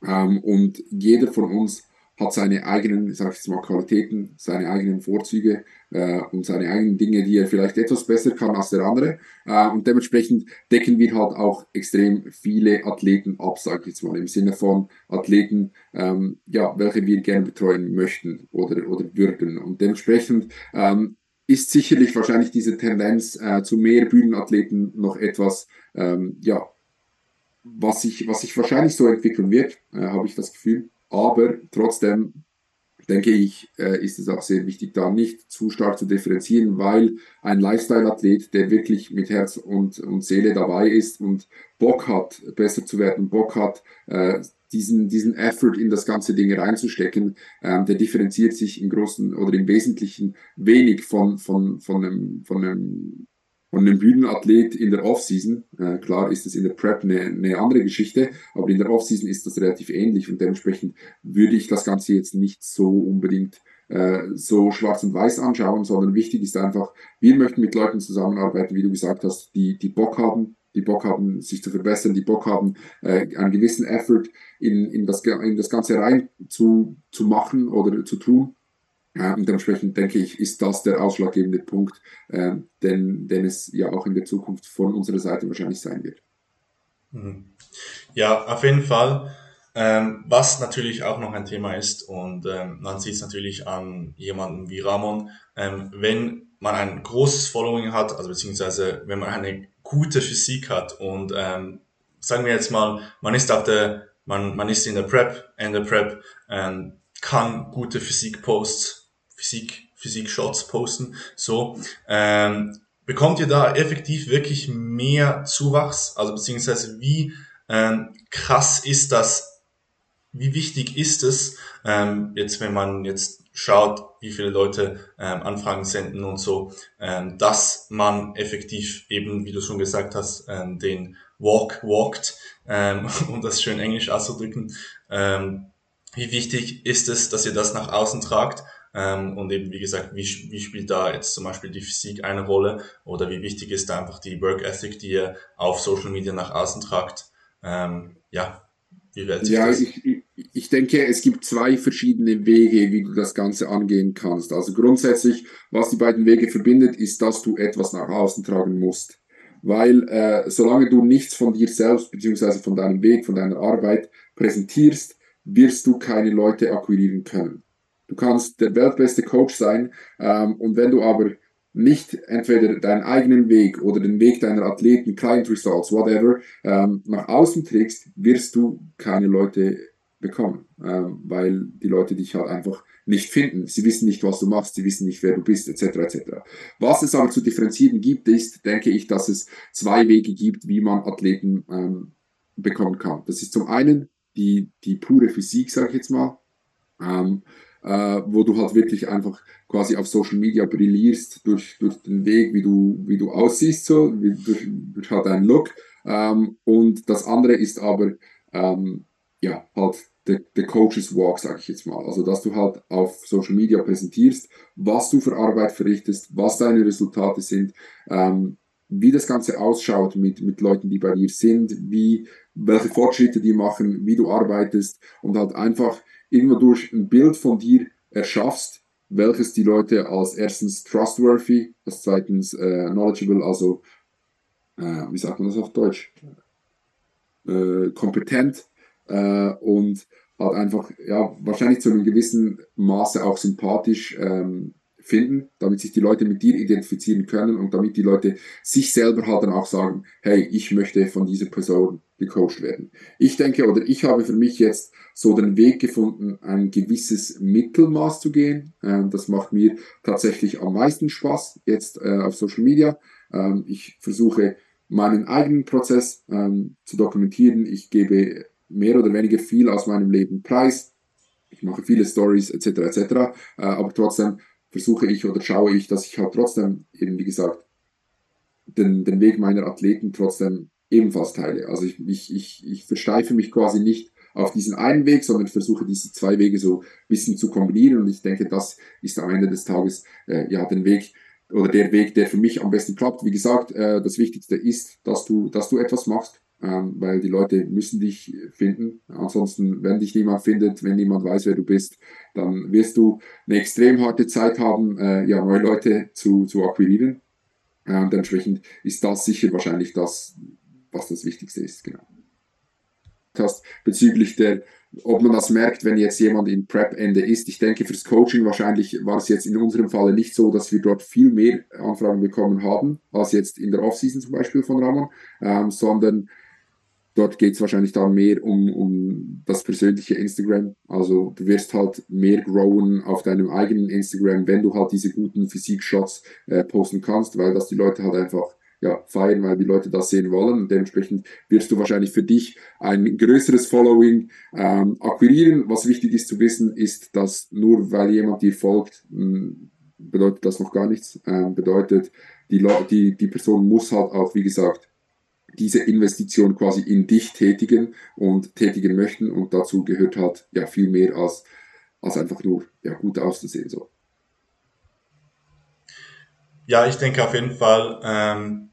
ähm, und jeder von uns hat seine eigenen, sag ich jetzt mal, Qualitäten, seine eigenen Vorzüge äh, und seine eigenen Dinge, die er vielleicht etwas besser kann als der andere. Äh, und dementsprechend decken wir halt auch extrem viele Athleten ab, sag ich jetzt mal, im Sinne von Athleten, ähm, ja, welche wir gerne betreuen möchten oder, oder würden. Und dementsprechend ähm, ist sicherlich wahrscheinlich diese Tendenz äh, zu mehr Bühnenathleten noch etwas, ähm, ja, was sich, was sich wahrscheinlich so entwickeln wird, äh, habe ich das Gefühl. Aber trotzdem denke ich, äh, ist es auch sehr wichtig, da nicht zu stark zu differenzieren, weil ein Lifestyle-Athlet, der wirklich mit Herz und, und Seele dabei ist und Bock hat, besser zu werden, Bock hat, äh, diesen, diesen Effort in das ganze Ding reinzustecken, ähm, der differenziert sich im Großen oder im Wesentlichen wenig von, von, von, einem, von einem und ein Bühnenathlet in der Offseason, äh, klar ist es in der Prep eine, eine andere Geschichte, aber in der Offseason ist das relativ ähnlich und dementsprechend würde ich das Ganze jetzt nicht so unbedingt äh, so schwarz und weiß anschauen, sondern wichtig ist einfach, wir möchten mit Leuten zusammenarbeiten, wie du gesagt hast, die, die Bock haben, die Bock haben, sich zu verbessern, die Bock haben, äh, einen gewissen Effort in, in, das, in das Ganze rein zu, zu machen oder zu tun und dementsprechend denke ich, ist das der ausschlaggebende Punkt, äh, denn, denn es ja auch in der Zukunft von unserer Seite wahrscheinlich sein wird. Mhm. Ja, auf jeden Fall. Ähm, was natürlich auch noch ein Thema ist, und ähm, man sieht es natürlich an jemandem wie Ramon, ähm, wenn man ein großes Following hat, also beziehungsweise wenn man eine gute Physik hat und ähm, sagen wir jetzt mal, man ist auf der, man, man ist in der Prep, in der Prep, ähm, kann gute Physik-Posts Physik, Physik-Shots posten, so, ähm, bekommt ihr da effektiv wirklich mehr Zuwachs? Also beziehungsweise wie ähm, krass ist das, wie wichtig ist es, ähm, jetzt wenn man jetzt schaut, wie viele Leute ähm, Anfragen senden und so, ähm, dass man effektiv eben, wie du schon gesagt hast, ähm, den Walk walked, ähm, <laughs> um das schön englisch auszudrücken. Ähm, wie wichtig ist es, dass ihr das nach außen tragt? Ähm, und eben, wie gesagt, wie, wie spielt da jetzt zum Beispiel die Physik eine Rolle oder wie wichtig ist da einfach die Work Ethic, die ihr auf Social Media nach außen tragt? Ähm, ja, wie wird sich ja, das? Ich, ich denke, es gibt zwei verschiedene Wege, wie du das Ganze angehen kannst. Also grundsätzlich, was die beiden Wege verbindet, ist, dass du etwas nach außen tragen musst. weil äh, solange du nichts von dir selbst beziehungsweise von deinem Weg, von deiner Arbeit präsentierst, wirst du keine Leute akquirieren können. Du kannst der weltbeste Coach sein ähm, und wenn du aber nicht entweder deinen eigenen Weg oder den Weg deiner Athleten, Client Results, whatever, ähm, nach außen trägst, wirst du keine Leute bekommen, ähm, weil die Leute dich halt einfach nicht finden. Sie wissen nicht, was du machst, sie wissen nicht, wer du bist, etc. etc. Was es aber zu differenzieren gibt, ist, denke ich, dass es zwei Wege gibt, wie man Athleten ähm, bekommen kann. Das ist zum einen die, die pure Physik, sage ich jetzt mal. Ähm, äh, wo du halt wirklich einfach quasi auf Social Media brillierst durch, durch den Weg, wie du, wie du aussiehst, so, wie, durch, durch halt deinen Look. Ähm, und das andere ist aber, ähm, ja, halt der, der Coaches Walk, sag ich jetzt mal. Also, dass du halt auf Social Media präsentierst, was du für Arbeit verrichtest, was deine Resultate sind, ähm, wie das Ganze ausschaut mit, mit Leuten, die bei dir sind, wie, welche Fortschritte die machen, wie du arbeitest und halt einfach irgendwo durch ein Bild von dir erschaffst, welches die Leute als erstens trustworthy, als zweitens äh, knowledgeable, also äh, wie sagt man das auf Deutsch? Äh, kompetent äh, und halt einfach ja wahrscheinlich zu einem gewissen Maße auch sympathisch ähm, finden, damit sich die Leute mit dir identifizieren können und damit die Leute sich selber halt dann auch sagen, hey, ich möchte von dieser Person gecoacht werden. Ich denke oder ich habe für mich jetzt so den Weg gefunden, ein gewisses Mittelmaß zu gehen. Ähm, das macht mir tatsächlich am meisten Spaß jetzt äh, auf Social Media. Ähm, ich versuche meinen eigenen Prozess ähm, zu dokumentieren. Ich gebe mehr oder weniger viel aus meinem Leben preis. Ich mache viele Stories etc. etc. Äh, aber trotzdem versuche ich oder schaue ich, dass ich halt trotzdem eben wie gesagt den, den Weg meiner Athleten trotzdem ebenfalls teile. Also ich, ich, ich, ich versteife mich quasi nicht auf diesen einen Weg, sondern versuche diese zwei Wege so ein bisschen zu kombinieren und ich denke, das ist am Ende des Tages äh, ja den Weg oder der Weg, der für mich am besten klappt. Wie gesagt, äh, das Wichtigste ist, dass du, dass du etwas machst, ähm, weil die Leute müssen dich finden. Ansonsten, wenn dich niemand findet, wenn niemand weiß, wer du bist, dann wirst du eine extrem harte Zeit haben, äh, ja, neue Leute zu, zu akquirieren. Und entsprechend ist das sicher wahrscheinlich das, was das Wichtigste ist, genau. Hast bezüglich der, ob man das merkt, wenn jetzt jemand in Prep-Ende ist. Ich denke, fürs Coaching wahrscheinlich war es jetzt in unserem Falle nicht so, dass wir dort viel mehr Anfragen bekommen haben, als jetzt in der Offseason zum Beispiel von Ramon, ähm, sondern dort geht es wahrscheinlich dann mehr um, um das persönliche Instagram. Also du wirst halt mehr growen auf deinem eigenen Instagram, wenn du halt diese guten Physik-Shots äh, posten kannst, weil das die Leute halt einfach ja, feiern, weil die Leute das sehen wollen. Und dementsprechend wirst du wahrscheinlich für dich ein größeres Following ähm, akquirieren. Was wichtig ist zu wissen, ist, dass nur weil jemand dir folgt, hm, bedeutet das noch gar nichts. Ähm, bedeutet, die, die, die Person muss halt auch, wie gesagt, diese Investition quasi in dich tätigen und tätigen möchten. Und dazu gehört halt ja viel mehr als, als einfach nur ja, gut auszusehen. So. Ja, ich denke auf jeden Fall, ähm,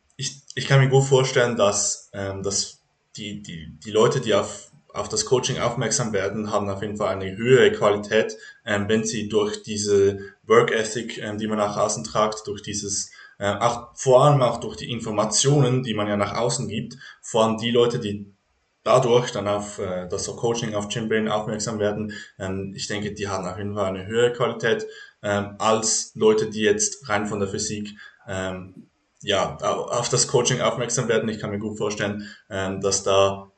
ich, kann mir gut vorstellen, dass, ähm, dass die, die, die Leute, die auf, auf das Coaching aufmerksam werden, haben auf jeden Fall eine höhere Qualität, ähm, wenn sie durch diese Work Ethic, ähm, die man nach außen tragt, durch dieses, äh, auch, vor allem auch durch die Informationen, die man ja nach außen gibt, vor allem die Leute, die dadurch dann auf äh, das Coaching auf Gymbrain aufmerksam werden, ähm, ich denke, die haben auf jeden Fall eine höhere Qualität ähm, als Leute, die jetzt rein von der Physik ähm, ja, auf das Coaching aufmerksam werden. Ich kann mir gut vorstellen, ähm, dass da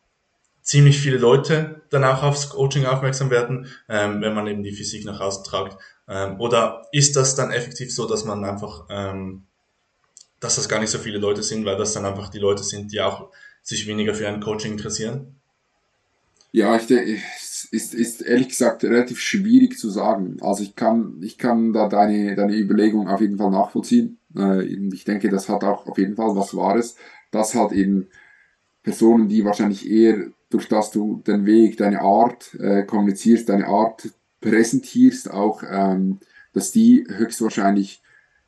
ziemlich viele Leute dann auch aufs Coaching aufmerksam werden, ähm, wenn man eben die Physik nach außen tragt. Ähm, oder ist das dann effektiv so, dass man einfach, dass das gar nicht so viele Leute sind, weil das dann einfach die Leute sind, die auch sich weniger für ein Coaching interessieren? Ja, ich denke, es ist, ist ehrlich gesagt relativ schwierig zu sagen. Also ich kann, ich kann da deine, deine Überlegung auf jeden Fall nachvollziehen. Äh, ich denke, das hat auch auf jeden Fall was Wahres. Das hat eben Personen, die wahrscheinlich eher durch das du den Weg, deine Art äh, kommunizierst, deine Art präsentierst, auch, ähm, dass die höchstwahrscheinlich,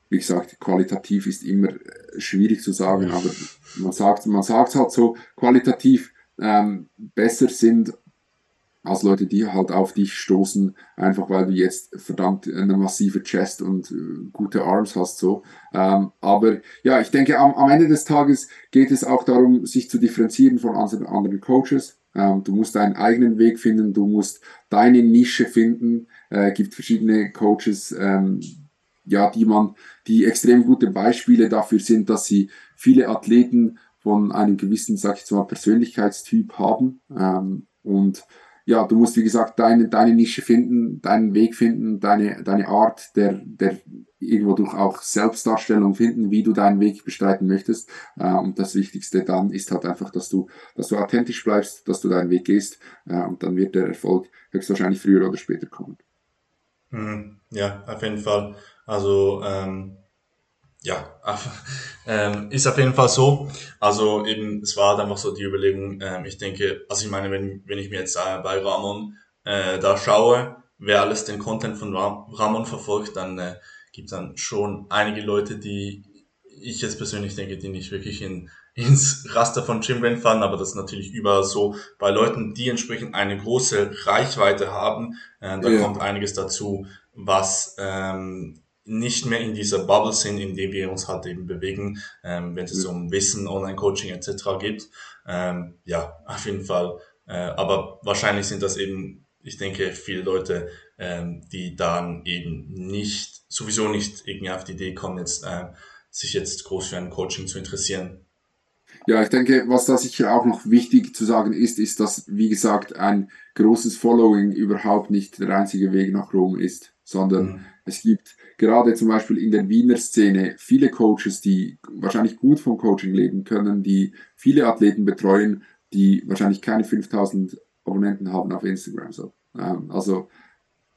wie gesagt, qualitativ ist immer äh, schwierig zu sagen, aber man sagt, man sagt halt so, qualitativ ähm, besser sind als Leute, die halt auf dich stoßen, einfach weil du jetzt verdammt eine massive Chest und äh, gute Arms hast, so. Ähm, aber ja, ich denke, am, am Ende des Tages geht es auch darum, sich zu differenzieren von anderen Coaches. Ähm, du musst deinen eigenen Weg finden, du musst deine Nische finden. Äh, gibt verschiedene Coaches, ähm, ja, die man, die extrem gute Beispiele dafür sind, dass sie viele Athleten von einem gewissen, sag ich jetzt mal, Persönlichkeitstyp haben. Ähm, und ja, du musst, wie gesagt, deine, deine Nische finden, deinen Weg finden, deine, deine Art der, der irgendwo durch auch Selbstdarstellung finden, wie du deinen Weg bestreiten möchtest. Äh, und das Wichtigste dann ist halt einfach, dass du, dass du authentisch bleibst, dass du deinen Weg gehst. Äh, und dann wird der Erfolg höchstwahrscheinlich früher oder später kommen. Mhm. Ja, auf jeden Fall. Also ähm, ja, ähm, ist auf jeden Fall so. Also eben, es war halt einfach so die Überlegung, ähm, ich denke, also ich meine, wenn, wenn ich mir jetzt äh, bei Ramon äh, da schaue, wer alles den Content von Ramon verfolgt, dann äh, gibt dann schon einige Leute, die ich jetzt persönlich denke, die nicht wirklich in, <laughs> ins Raster von Jim fallen, aber das ist natürlich überall so. Bei Leuten, die entsprechend eine große Reichweite haben, äh, da ja. kommt einiges dazu, was ähm, nicht mehr in dieser Bubble sind, in der wir uns halt eben bewegen, ähm, wenn es um Wissen, Online-Coaching etc. geht. Ähm, ja, auf jeden Fall. Äh, aber wahrscheinlich sind das eben, ich denke, viele Leute, ähm, die dann eben nicht, sowieso nicht irgendwie auf die Idee kommen, jetzt äh, sich jetzt groß für ein Coaching zu interessieren. Ja, ich denke, was da sicher auch noch wichtig zu sagen ist, ist, dass, wie gesagt, ein großes Following überhaupt nicht der einzige Weg nach Rom ist, sondern mhm. es gibt gerade zum Beispiel in der Wiener Szene viele Coaches, die wahrscheinlich gut vom Coaching leben können, die viele Athleten betreuen, die wahrscheinlich keine 5000 Abonnenten haben auf Instagram. So. Ähm, also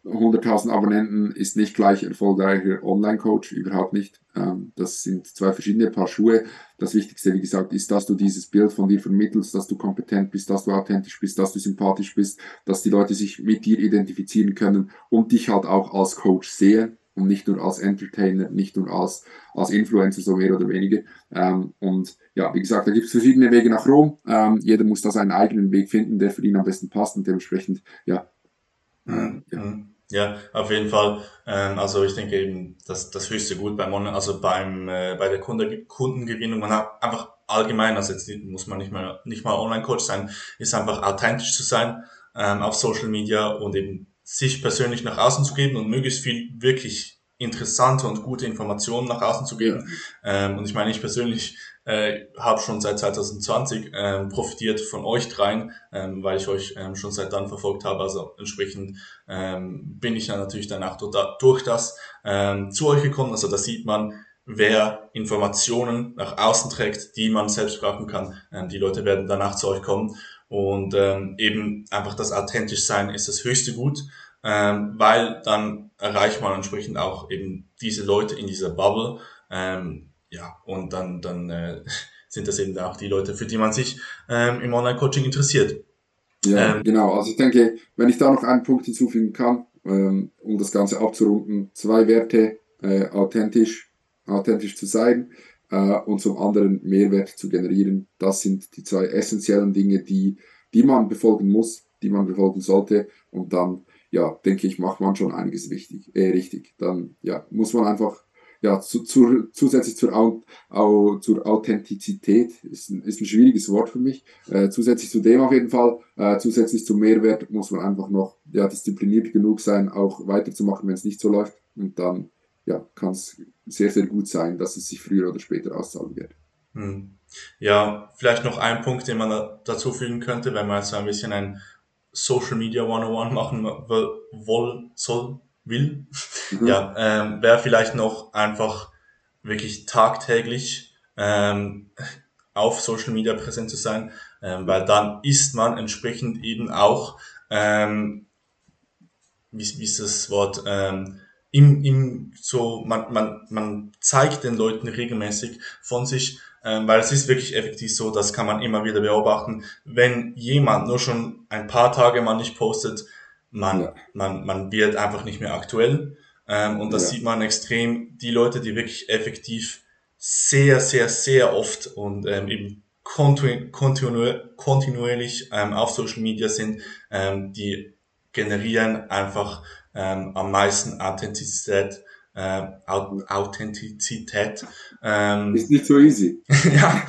100.000 Abonnenten ist nicht gleich erfolgreicher Online-Coach, überhaupt nicht. Ähm, das sind zwei verschiedene Paar Schuhe. Das Wichtigste, wie gesagt, ist, dass du dieses Bild von dir vermittelst, dass du kompetent bist, dass du authentisch bist, dass du sympathisch bist, dass die Leute sich mit dir identifizieren können und dich halt auch als Coach sehen und nicht nur als Entertainer, nicht nur als, als Influencer, so mehr oder weniger. Ähm, und ja, wie gesagt, da gibt es verschiedene Wege nach Rom. Ähm, jeder muss da seinen eigenen Weg finden, der für ihn am besten passt und dementsprechend, ja. Äh, ja. Ja, auf jeden Fall. Ähm, also ich denke eben, dass das höchste Gut beim Online, also beim äh, bei der Kunde, Kundengewinnung, man hat einfach allgemein, also jetzt muss man nicht mal nicht mal Online-Coach sein, ist einfach authentisch zu sein ähm, auf Social Media und eben sich persönlich nach außen zu geben und möglichst viel wirklich interessante und gute Informationen nach außen zu geben. Ähm, und ich meine, ich persönlich äh, habe schon seit 2020 ähm, profitiert von euch dreien, ähm, weil ich euch ähm, schon seit dann verfolgt habe. Also entsprechend ähm, bin ich dann natürlich danach durch das ähm, zu euch gekommen. Also da sieht man, wer Informationen nach außen trägt, die man selbst brauchen kann. Ähm, die Leute werden danach zu euch kommen. Und ähm, eben einfach das authentisch sein ist das höchste Gut, ähm, weil dann erreicht man entsprechend auch eben diese Leute in dieser Bubble. Ähm, ja, und dann, dann äh, <laughs> sind das eben auch die Leute, für die man sich ähm, im Online-Coaching interessiert. Ja, ähm, genau. Also ich denke, wenn ich da noch einen Punkt hinzufügen kann, ähm, um das Ganze abzurunden, zwei Werte, äh, authentisch, authentisch zu sein äh, und zum anderen Mehrwert zu generieren. Das sind die zwei essentiellen Dinge, die, die man befolgen muss, die man befolgen sollte. Und dann, ja, denke ich, macht man schon einiges wichtig, äh, richtig. Dann, ja, muss man einfach ja, zu, zu, zusätzlich zur, au, zur Authentizität, ist ein, ist ein schwieriges Wort für mich, äh, zusätzlich zu dem auf jeden Fall, äh, zusätzlich zum Mehrwert muss man einfach noch ja, diszipliniert genug sein, auch weiterzumachen, wenn es nicht so läuft. Und dann ja, kann es sehr, sehr gut sein, dass es sich früher oder später auszahlen wird. Hm. Ja, vielleicht noch ein Punkt, den man da, dazu fügen könnte, wenn man jetzt so ein bisschen ein Social Media 101 machen wollen soll, will, mhm. ja, ähm, wäre vielleicht noch einfach wirklich tagtäglich ähm, auf Social Media präsent zu sein, ähm, weil dann ist man entsprechend eben auch, ähm, wie, wie ist das Wort, ähm, im, im so man, man, man zeigt den Leuten regelmäßig von sich, ähm, weil es ist wirklich effektiv so, das kann man immer wieder beobachten, wenn jemand nur schon ein paar Tage mal nicht postet, man, ja. man, man wird einfach nicht mehr aktuell. Ähm, und das ja. sieht man extrem, die Leute, die wirklich effektiv sehr, sehr, sehr oft und ähm, eben kontinu kontinu kontinuierlich ähm, auf Social Media sind, ähm, die generieren einfach ähm, am meisten Authentizität, äh, Authentizität. Ähm, ist nicht so easy. <laughs> ja.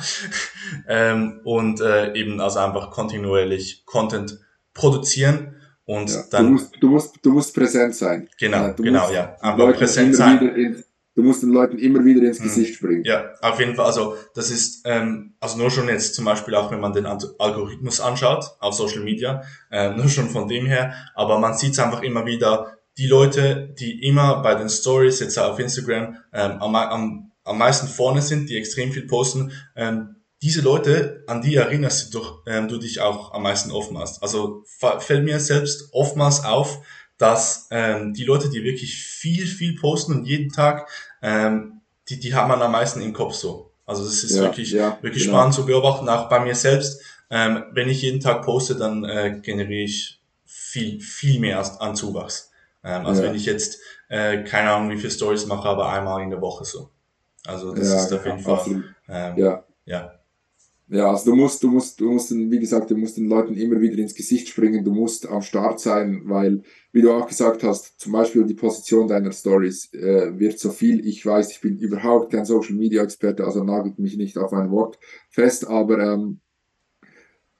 ähm, und äh, eben also einfach kontinuierlich Content produzieren und ja, dann. Du musst, du musst, du musst präsent sein. Genau, genau, ja. Einfach präsent sein. Du musst den Leuten immer wieder ins mhm. Gesicht springen. Ja, auf jeden Fall. Also das ist, ähm, also nur schon jetzt zum Beispiel auch, wenn man den Algorithmus anschaut auf Social Media, äh, <laughs> nur schon von dem her. Aber man sieht es einfach immer wieder, die Leute, die immer bei den Stories jetzt auf Instagram ähm, am, am, am meisten vorne sind, die extrem viel posten, ähm, diese Leute, an die erinnerst du, doch, ähm, du dich auch am meisten oftmals. Also fällt mir selbst oftmals auf, dass ähm, die Leute, die wirklich viel, viel posten und jeden Tag, ähm, die, die hat man am meisten im Kopf so. Also das ist ja, wirklich, ja, wirklich genau. spannend zu beobachten, auch bei mir selbst. Ähm, wenn ich jeden Tag poste, dann äh, generiere ich viel, viel mehr an Zuwachs. Ähm, als ja. wenn ich jetzt, äh, keine Ahnung, wie viele Stories mache, aber einmal in der Woche so. Also das ist auf jeden Fall, ähm, ja. ja. Ja, also du musst, du musst, du musst, wie gesagt, du musst den Leuten immer wieder ins Gesicht springen, du musst am Start sein, weil, wie du auch gesagt hast, zum Beispiel die Position deiner Stories äh, wird so viel. Ich weiß, ich bin überhaupt kein Social Media Experte, also nagelt mich nicht auf ein Wort fest, aber ähm,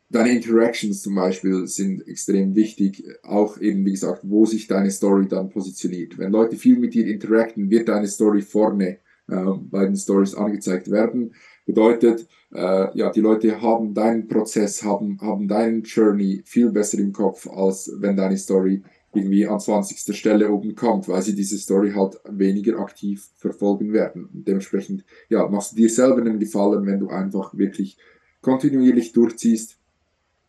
deine Interactions zum Beispiel sind extrem wichtig, auch eben, wie gesagt, wo sich deine Story dann positioniert. Wenn Leute viel mit dir interacten, wird deine Story vorne äh, bei den Stories angezeigt werden. Bedeutet, äh, ja, die Leute haben deinen Prozess, haben, haben deinen Journey viel besser im Kopf, als wenn deine Story irgendwie an 20. Stelle oben kommt, weil sie diese Story halt weniger aktiv verfolgen werden. Und dementsprechend, ja, machst du dir selber einen Gefallen, wenn du einfach wirklich kontinuierlich durchziehst,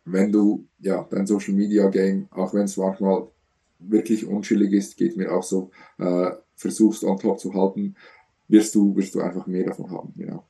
wenn du, ja, dein Social Media Game, auch wenn es manchmal wirklich unschillig ist, geht mir auch so, äh, versuchst on top zu halten, wirst du, wirst du einfach mehr davon haben, genau.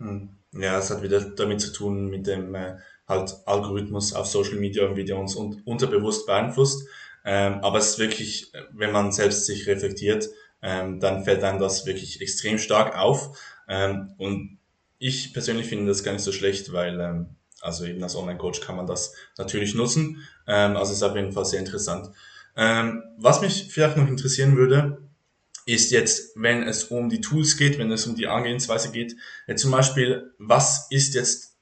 Mhm. Ja, es hat wieder damit zu tun mit dem äh, halt Algorithmus auf Social Media und wie der uns un unterbewusst beeinflusst. Ähm, aber es ist wirklich, wenn man selbst sich reflektiert, ähm, dann fällt einem das wirklich extrem stark auf. Ähm, und ich persönlich finde das gar nicht so schlecht, weil ähm, also eben als Online-Coach kann man das natürlich nutzen. Ähm, also ist auf jeden Fall sehr interessant. Ähm, was mich vielleicht noch interessieren würde, ist jetzt, wenn es um die Tools geht, wenn es um die Angehensweise geht, ja, zum Beispiel, was ist jetzt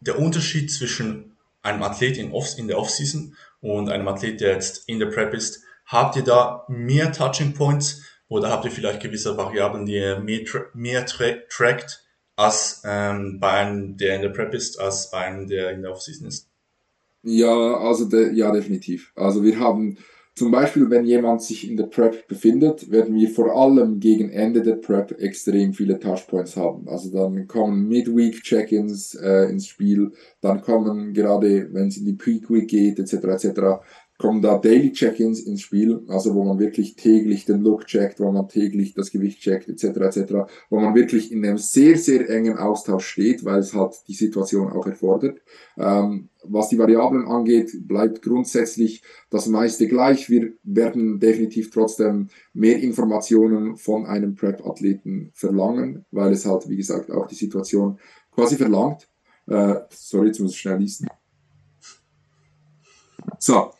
der Unterschied zwischen einem Athlet in, Off, in der Offseason und einem Athlet, der jetzt in der Prep ist? Habt ihr da mehr Touching Points oder habt ihr vielleicht gewisse Variablen, die ihr mehr, tra mehr tra trackt als ähm, bei einem, der in der Prep ist, als bei einem, der in der Offseason ist? Ja, also de, ja, definitiv. Also wir haben zum Beispiel, wenn jemand sich in der Prep befindet, werden wir vor allem gegen Ende der Prep extrem viele Touchpoints haben. Also dann kommen Midweek-Check-ins äh, ins Spiel, dann kommen gerade, wenn es in die Peak-Week geht, etc., etc., kommen da Daily Check-ins ins Spiel, also wo man wirklich täglich den Look checkt, wo man täglich das Gewicht checkt, etc., etc., wo man wirklich in einem sehr, sehr engen Austausch steht, weil es halt die Situation auch erfordert. Ähm, was die Variablen angeht, bleibt grundsätzlich das meiste gleich. Wir werden definitiv trotzdem mehr Informationen von einem Prep-Athleten verlangen, weil es halt, wie gesagt, auch die Situation quasi verlangt. Äh, sorry, jetzt muss ich schnell lesen. So,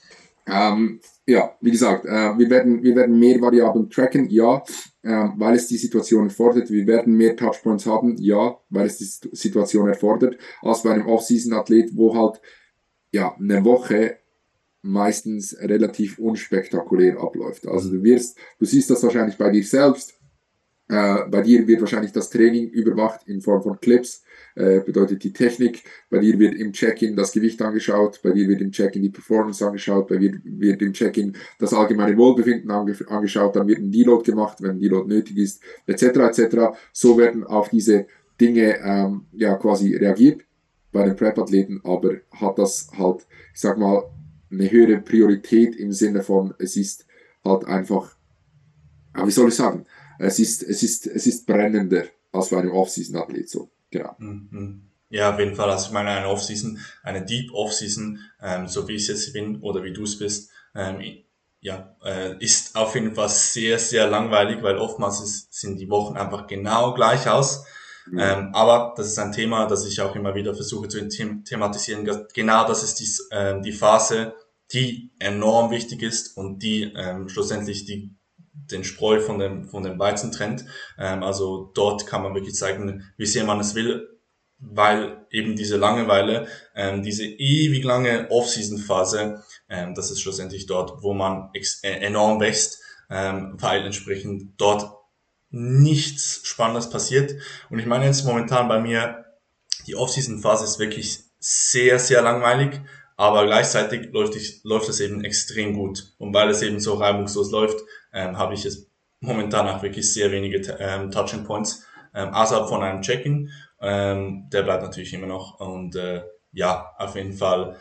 ähm, ja, wie gesagt, äh, wir, werden, wir werden mehr Variablen tracken, ja, äh, weil es die Situation erfordert. Wir werden mehr Touchpoints haben, ja, weil es die Situation erfordert, als bei einem Off-Season-Athlet, wo halt ja eine Woche meistens relativ unspektakulär abläuft. Also du wirst, du siehst das wahrscheinlich bei dir selbst. Äh, bei dir wird wahrscheinlich das Training überwacht in Form von Clips äh, bedeutet die Technik. Bei dir wird im Check-in das Gewicht angeschaut, bei dir wird im Check-in die Performance angeschaut, bei dir wird im Check-in das allgemeine Wohlbefinden ange angeschaut, dann wird ein Deload gemacht, wenn ein Deload nötig ist, etc. etc. So werden auf diese Dinge ähm, ja quasi reagiert bei den Prep-Athleten, aber hat das halt, ich sag mal, eine höhere Priorität im Sinne von, es ist halt einfach, wie soll ich sagen, es ist, es ist, es ist brennender als bei einem Off-Season-Athlet so. Genau. Mhm. Ja, auf jeden Fall. Also ich meine, eine Off-Season, eine Deep Off-Season, ähm, so wie ich es jetzt bin oder wie du es bist, ähm, ja, äh, ist auf jeden Fall sehr, sehr langweilig, weil oftmals ist, sind die Wochen einfach genau gleich aus. Ja. Ähm, aber das ist ein Thema, das ich auch immer wieder versuche zu thematisieren. Genau das ist die, äh, die Phase, die enorm wichtig ist und die ähm, schlussendlich die den Spreu von dem, von dem Weizen trennt. Ähm, also dort kann man wirklich zeigen, wie sehr man es will, weil eben diese Langeweile, ähm, diese ewig lange Off-Season-Phase, ähm, das ist schlussendlich dort, wo man äh, enorm wächst, ähm, weil entsprechend dort nichts Spannendes passiert. Und ich meine jetzt momentan bei mir, die Off-Season-Phase ist wirklich sehr, sehr langweilig, aber gleichzeitig läuft, ich, läuft es eben extrem gut. Und weil es eben so reibungslos läuft, ähm, habe ich jetzt momentan auch wirklich sehr wenige ähm, Touching Points ähm, außerhalb von einem Check-in. Ähm, der bleibt natürlich immer noch. Und äh, ja, auf jeden Fall,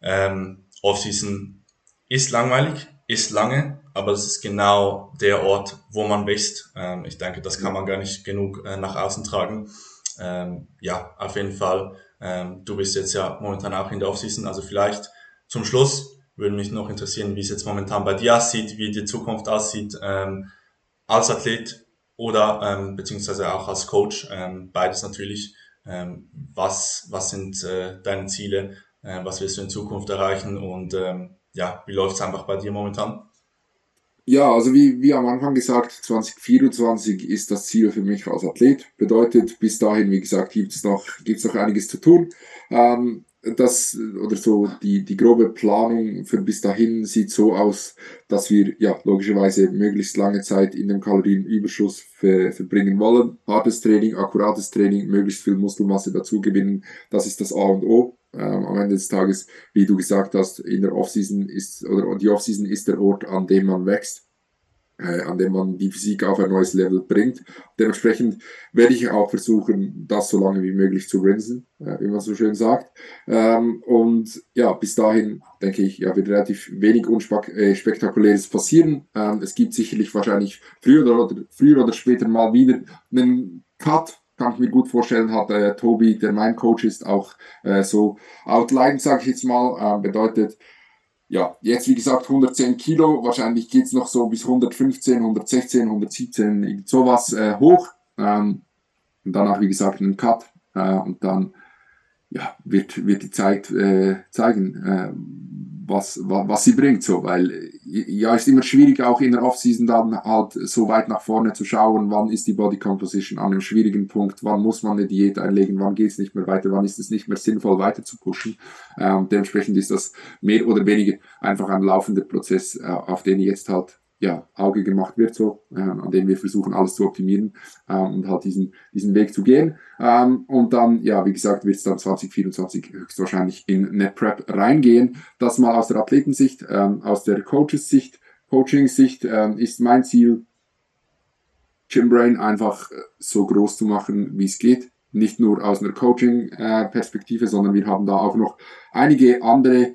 ähm, Offseason ist langweilig, ist lange, aber es ist genau der Ort, wo man wächst. Ähm, ich denke, das kann man gar nicht genug äh, nach außen tragen. Ähm, ja, auf jeden Fall. Ähm, du bist jetzt ja momentan auch in der Offseason, also vielleicht zum Schluss würde mich noch interessieren, wie es jetzt momentan bei dir aussieht, wie die Zukunft aussieht ähm, als Athlet oder ähm, beziehungsweise auch als Coach, ähm, beides natürlich. Ähm, was, was sind äh, deine Ziele? Äh, was willst du in Zukunft erreichen? Und ähm, ja, wie läuft es einfach bei dir momentan? Ja, also wie, wie am Anfang gesagt, 2024 ist das Ziel für mich als Athlet. Bedeutet, bis dahin, wie gesagt, gibt es noch, gibt's noch einiges zu tun. Ähm, das oder so die, die grobe Planung für bis dahin sieht so aus, dass wir ja logischerweise möglichst lange Zeit in dem Kalorienüberschuss ver, verbringen wollen. Hartes Training, akkurates Training, möglichst viel Muskelmasse dazu gewinnen, das ist das A und O. Ähm, am Ende des Tages, wie du gesagt hast, in der Offseason ist oder die Offseason ist der Ort, an dem man wächst äh, an dem man die Physik auf ein neues Level bringt. Dementsprechend werde ich auch versuchen, das so lange wie möglich zu rinsen, äh, wie man so schön sagt. Ähm, und ja, bis dahin denke ich, ja, wird relativ wenig unspektakuläres äh, passieren. Ähm, es gibt sicherlich wahrscheinlich früher oder, früher oder später mal wieder einen Cut kann ich mir gut vorstellen, hat äh, Tobi, der mein Coach ist, auch äh, so outlined, sage ich jetzt mal, äh, bedeutet, ja, jetzt wie gesagt 110 Kilo, wahrscheinlich geht's noch so bis 115, 116, 117, sowas äh, hoch. Ähm, und danach, wie gesagt, einen Cut. Äh, und dann ja, wird, wird die Zeit äh, zeigen, äh, was, was, was sie bringt, so, weil ja, ist immer schwierig, auch in der Offseason dann halt so weit nach vorne zu schauen, wann ist die Body Composition an einem schwierigen Punkt, wann muss man eine Diät einlegen, wann geht es nicht mehr weiter, wann ist es nicht mehr sinnvoll weiter zu pushen. Ähm, dementsprechend ist das mehr oder weniger einfach ein laufender Prozess, äh, auf den jetzt halt ja, Auge gemacht wird, so, äh, an dem wir versuchen, alles zu optimieren ähm, und halt diesen, diesen Weg zu gehen. Ähm, und dann, ja, wie gesagt, wird es dann 2024 höchstwahrscheinlich in eine Prep reingehen. Das mal aus der Athletensicht, ähm, aus der Coaches-Sicht, Coaching-Sicht ähm, ist mein Ziel, Gymbrain einfach äh, so groß zu machen, wie es geht. Nicht nur aus einer Coaching-Perspektive, äh, sondern wir haben da auch noch einige andere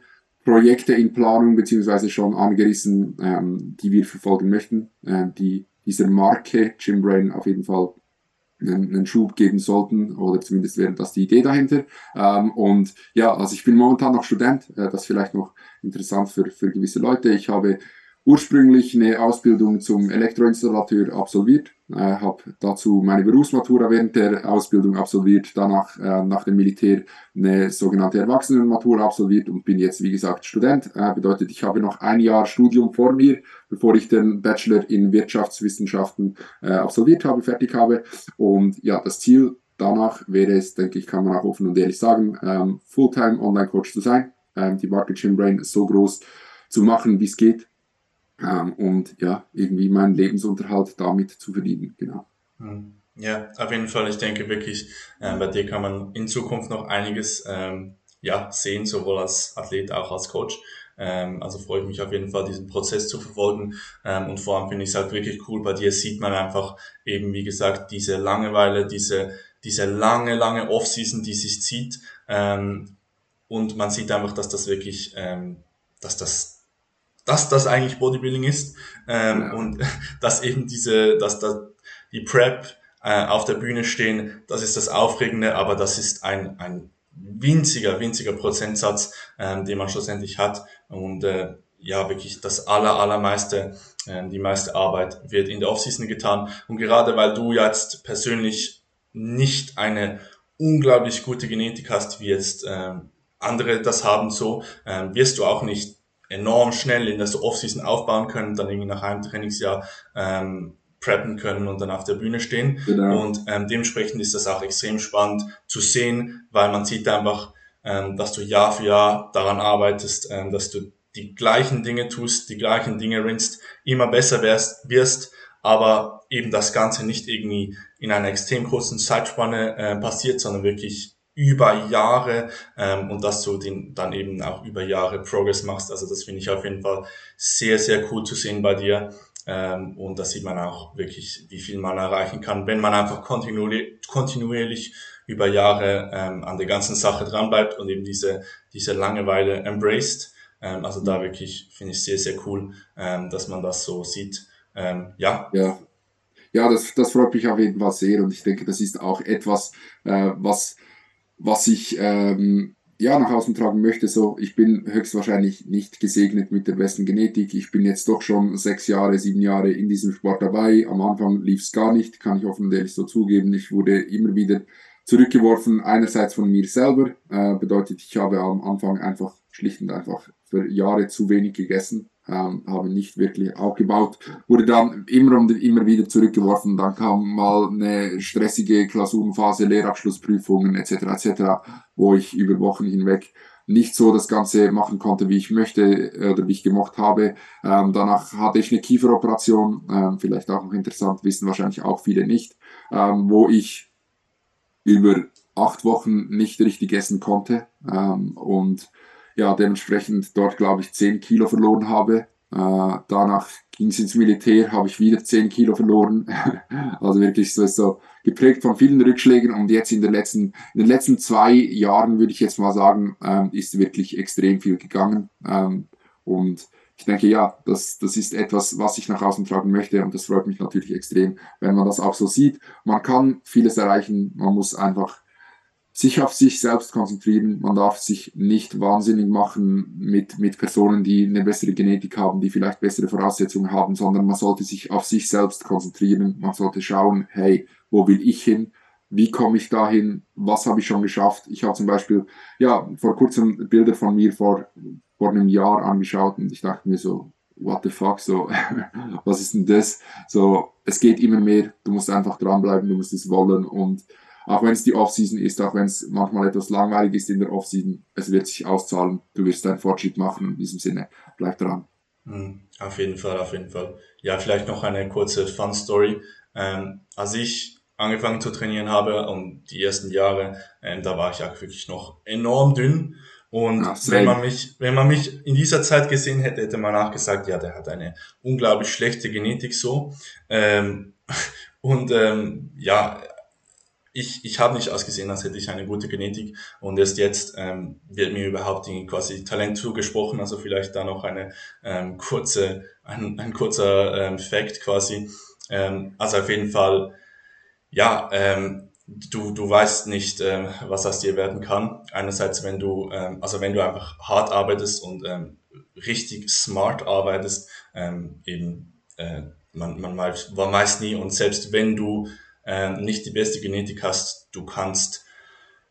Projekte in Planung beziehungsweise schon angerissen, ähm, die wir verfolgen möchten, äh, die dieser Marke Gymbrain auf jeden Fall einen, einen Schub geben sollten oder zumindest wäre das die Idee dahinter. Ähm, und ja, also ich bin momentan noch Student, äh, das vielleicht noch interessant für, für gewisse Leute. Ich habe ursprünglich eine Ausbildung zum Elektroinstallateur absolviert, äh, habe dazu meine Berufsmatura während der Ausbildung absolviert, danach äh, nach dem Militär eine sogenannte Erwachsenenmatura absolviert und bin jetzt wie gesagt Student. Äh, bedeutet, ich habe noch ein Jahr Studium vor mir, bevor ich den Bachelor in Wirtschaftswissenschaften äh, absolviert habe, fertig habe. Und ja, das Ziel danach wäre es, denke ich, kann man auch offen und ehrlich sagen, ähm, Fulltime Online-Coach zu sein, ähm, die Market Gym Brain so groß zu machen, wie es geht ähm, und ja, irgendwie meinen Lebensunterhalt damit zu verdienen, genau. Hm. Ja, auf jeden Fall. Ich denke wirklich, äh, bei dir kann man in Zukunft noch einiges ähm, ja, sehen, sowohl als Athlet auch als Coach. Ähm, also freue ich mich auf jeden Fall, diesen Prozess zu verfolgen. Ähm, und vor allem finde ich es halt wirklich cool. Bei dir sieht man einfach eben, wie gesagt, diese Langeweile, diese, diese lange, lange Off-Season, die sich zieht. Ähm, und man sieht einfach, dass das wirklich, ähm, dass das dass das eigentlich Bodybuilding ist ähm, ja. und <laughs> dass eben diese, dass da die Prep äh, auf der Bühne stehen, das ist das Aufregende, aber das ist ein, ein winziger, winziger Prozentsatz, ähm, den man schlussendlich hat und äh, ja, wirklich das aller, allermeiste, äh, die meiste Arbeit wird in der Offseason getan und gerade weil du jetzt persönlich nicht eine unglaublich gute Genetik hast, wie jetzt ähm, andere das haben, so ähm, wirst du auch nicht enorm schnell in der Offseason aufbauen können, dann irgendwie nach einem Trainingsjahr ähm, preppen können und dann auf der Bühne stehen. Genau. Und ähm, dementsprechend ist das auch extrem spannend zu sehen, weil man sieht einfach, ähm, dass du Jahr für Jahr daran arbeitest, ähm, dass du die gleichen Dinge tust, die gleichen Dinge rinst, immer besser wärst, wirst, aber eben das Ganze nicht irgendwie in einer extrem kurzen Zeitspanne äh, passiert, sondern wirklich über Jahre ähm, und dass du den, dann eben auch über Jahre Progress machst. Also das finde ich auf jeden Fall sehr, sehr cool zu sehen bei dir. Ähm, und da sieht man auch wirklich, wie viel man erreichen kann, wenn man einfach kontinuierlich, kontinuierlich über Jahre ähm, an der ganzen Sache dranbleibt und eben diese, diese Langeweile embraced. Ähm, also da wirklich finde ich sehr, sehr cool, ähm, dass man das so sieht. Ähm, ja. Ja. Ja, das, das freut mich auf jeden Fall sehr und ich denke, das ist auch etwas, äh, was was ich ähm, ja nach außen tragen möchte, so ich bin höchstwahrscheinlich nicht gesegnet mit der besten Genetik. Ich bin jetzt doch schon sechs Jahre, sieben Jahre in diesem Sport dabei. Am Anfang lief es gar nicht, kann ich offen und ehrlich so zugeben. Ich wurde immer wieder zurückgeworfen, einerseits von mir selber, äh, bedeutet, ich habe am Anfang einfach schlicht und einfach für Jahre zu wenig gegessen ähm, habe nicht wirklich aufgebaut, wurde dann immer und immer wieder zurückgeworfen. Dann kam mal eine stressige Klausurenphase, Lehrabschlussprüfungen etc. etc., wo ich über Wochen hinweg nicht so das Ganze machen konnte, wie ich möchte äh, oder wie ich gemocht habe. Ähm, danach hatte ich eine Kieferoperation, ähm, vielleicht auch noch interessant, wissen wahrscheinlich auch viele nicht, ähm, wo ich über acht Wochen nicht richtig essen konnte ähm, und ja, dementsprechend dort, glaube ich, 10 Kilo verloren habe. Äh, danach ging es ins Militär, habe ich wieder 10 Kilo verloren. <laughs> also wirklich so, so geprägt von vielen Rückschlägen und jetzt in den letzten, in den letzten zwei Jahren, würde ich jetzt mal sagen, ähm, ist wirklich extrem viel gegangen. Ähm, und ich denke, ja, das, das ist etwas, was ich nach außen tragen möchte und das freut mich natürlich extrem, wenn man das auch so sieht. Man kann vieles erreichen, man muss einfach sich auf sich selbst konzentrieren. Man darf sich nicht wahnsinnig machen mit, mit Personen, die eine bessere Genetik haben, die vielleicht bessere Voraussetzungen haben, sondern man sollte sich auf sich selbst konzentrieren. Man sollte schauen, hey, wo will ich hin? Wie komme ich dahin? Was habe ich schon geschafft? Ich habe zum Beispiel, ja, vor kurzem Bilder von mir vor, vor einem Jahr angeschaut und ich dachte mir so, what the fuck, so, <laughs> was ist denn das? So, es geht immer mehr, du musst einfach dranbleiben, du musst es wollen und auch wenn es die Offseason ist, auch wenn es manchmal etwas langweilig ist in der Offseason, es wird sich auszahlen. Du wirst einen Fortschritt machen. In diesem Sinne, bleib dran. Mhm, auf jeden Fall, auf jeden Fall. Ja, vielleicht noch eine kurze Fun Story. Ähm, als ich angefangen zu trainieren habe und die ersten Jahre, ähm, da war ich auch wirklich noch enorm dünn. Und Ach, wenn man mich, wenn man mich in dieser Zeit gesehen hätte, hätte man auch gesagt, ja, der hat eine unglaublich schlechte Genetik so. Ähm, <laughs> und ähm, ja, ich, ich habe nicht ausgesehen, als hätte ich eine gute Genetik und erst jetzt ähm, wird mir überhaupt quasi Talent zugesprochen, also vielleicht da noch eine ähm, kurze, ein, ein kurzer ähm, Fact quasi. Ähm, also auf jeden Fall, ja, ähm, du, du weißt nicht, ähm, was aus dir werden kann. Einerseits, wenn du, ähm, also wenn du einfach hart arbeitest und ähm, richtig smart arbeitest, ähm, eben äh, man, man, weiß, man weiß nie und selbst wenn du äh, nicht die beste Genetik hast, du kannst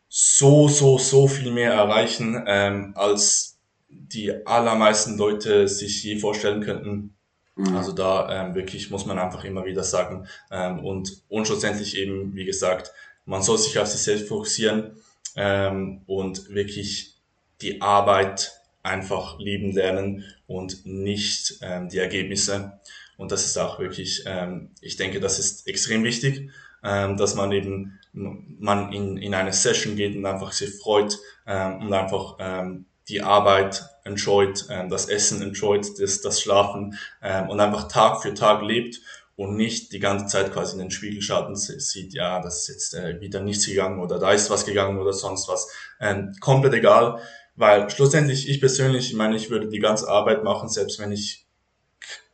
so, so, so viel mehr erreichen, ähm, als die allermeisten Leute sich je vorstellen könnten. Mhm. Also da ähm, wirklich muss man einfach immer wieder sagen. Ähm, und, und schlussendlich eben, wie gesagt, man soll sich auf sich selbst fokussieren ähm, und wirklich die Arbeit einfach lieben lernen und nicht ähm, die Ergebnisse. Und das ist auch wirklich, ähm, ich denke, das ist extrem wichtig ähm, dass man eben man in, in eine Session geht und einfach sich freut ähm, und einfach ähm, die Arbeit enjoyt, ähm, das Essen enjoyt, das, das Schlafen ähm, und einfach Tag für Tag lebt und nicht die ganze Zeit quasi in den Spiegel schaut und sieht, ja, das ist jetzt äh, wieder nichts gegangen oder da ist was gegangen oder sonst was. Ähm, komplett egal, weil schlussendlich ich persönlich, ich meine, ich würde die ganze Arbeit machen, selbst wenn ich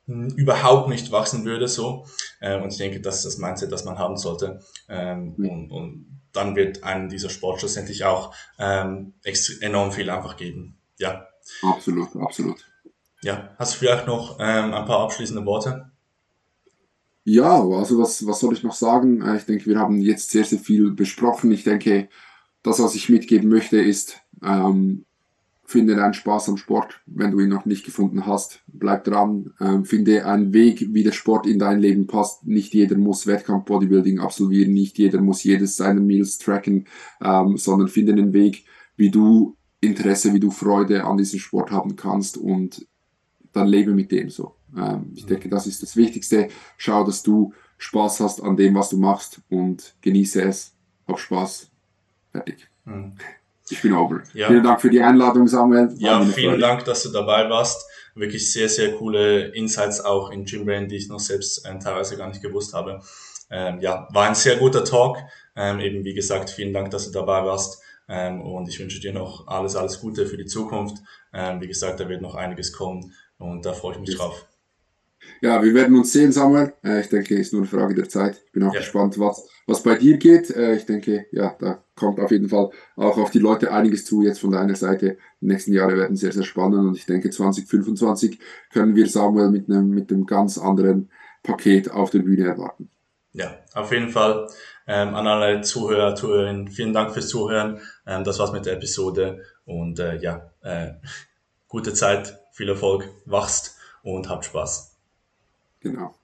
überhaupt nicht wachsen würde so. Äh, und ich denke, das ist das Mindset, das man haben sollte. Ähm, und, und dann wird einem dieser Sport schlussendlich auch ähm, enorm viel einfach geben. Ja. Absolut, absolut. Ja, hast du vielleicht noch ähm, ein paar abschließende Worte? Ja, also was, was soll ich noch sagen? Äh, Ich denke, wir haben jetzt sehr, sehr viel besprochen. Ich denke, das, was ich mitgeben möchte, ist, ähm, finde deinen Spaß am Sport, wenn du ihn noch nicht gefunden hast. Bleib dran, ähm, finde einen Weg, wie der Sport in dein Leben passt. Nicht jeder muss Wettkampf-Bodybuilding absolvieren, nicht jeder muss jedes seiner Meals tracken, ähm, sondern finde einen Weg, wie du Interesse, wie du Freude an diesem Sport haben kannst und dann lebe mit dem so. Ähm, ich denke, das ist das Wichtigste. Schau, dass du Spaß hast an dem, was du machst und genieße es. Hab Spaß. Fertig. Hm. Ich bin over. Ja. Vielen Dank für die Einladung, Samuel. War Ja, vielen Freude. Dank, dass du dabei warst. Wirklich sehr, sehr coole Insights auch in Gymbrain, die ich noch selbst ähm, teilweise gar nicht gewusst habe. Ähm, ja, war ein sehr guter Talk. Ähm, eben wie gesagt, vielen Dank, dass du dabei warst. Ähm, und ich wünsche dir noch alles, alles Gute für die Zukunft. Ähm, wie gesagt, da wird noch einiges kommen und da freue ich mich Yes. drauf. Ja, wir werden uns sehen, Samuel. Äh, ich denke, ist nur eine Frage der Zeit. Ich bin auch Ja. gespannt, was, was bei dir geht. Äh, ich denke, ja, da kommt auf jeden Fall auch auf die Leute einiges zu jetzt von deiner Seite. Die nächsten Jahre werden sehr, sehr spannend und ich denke, 2025 können wir Samuel mit einem, mit einem ganz anderen Paket auf der Bühne erwarten. Ja, auf jeden Fall ähm, an alle Zuhörer, Zuhörerinnen, vielen Dank fürs Zuhören. Ähm, das war's mit der Episode und äh, ja, äh, gute Zeit, viel Erfolg, wachst und habt Spaß. Genau.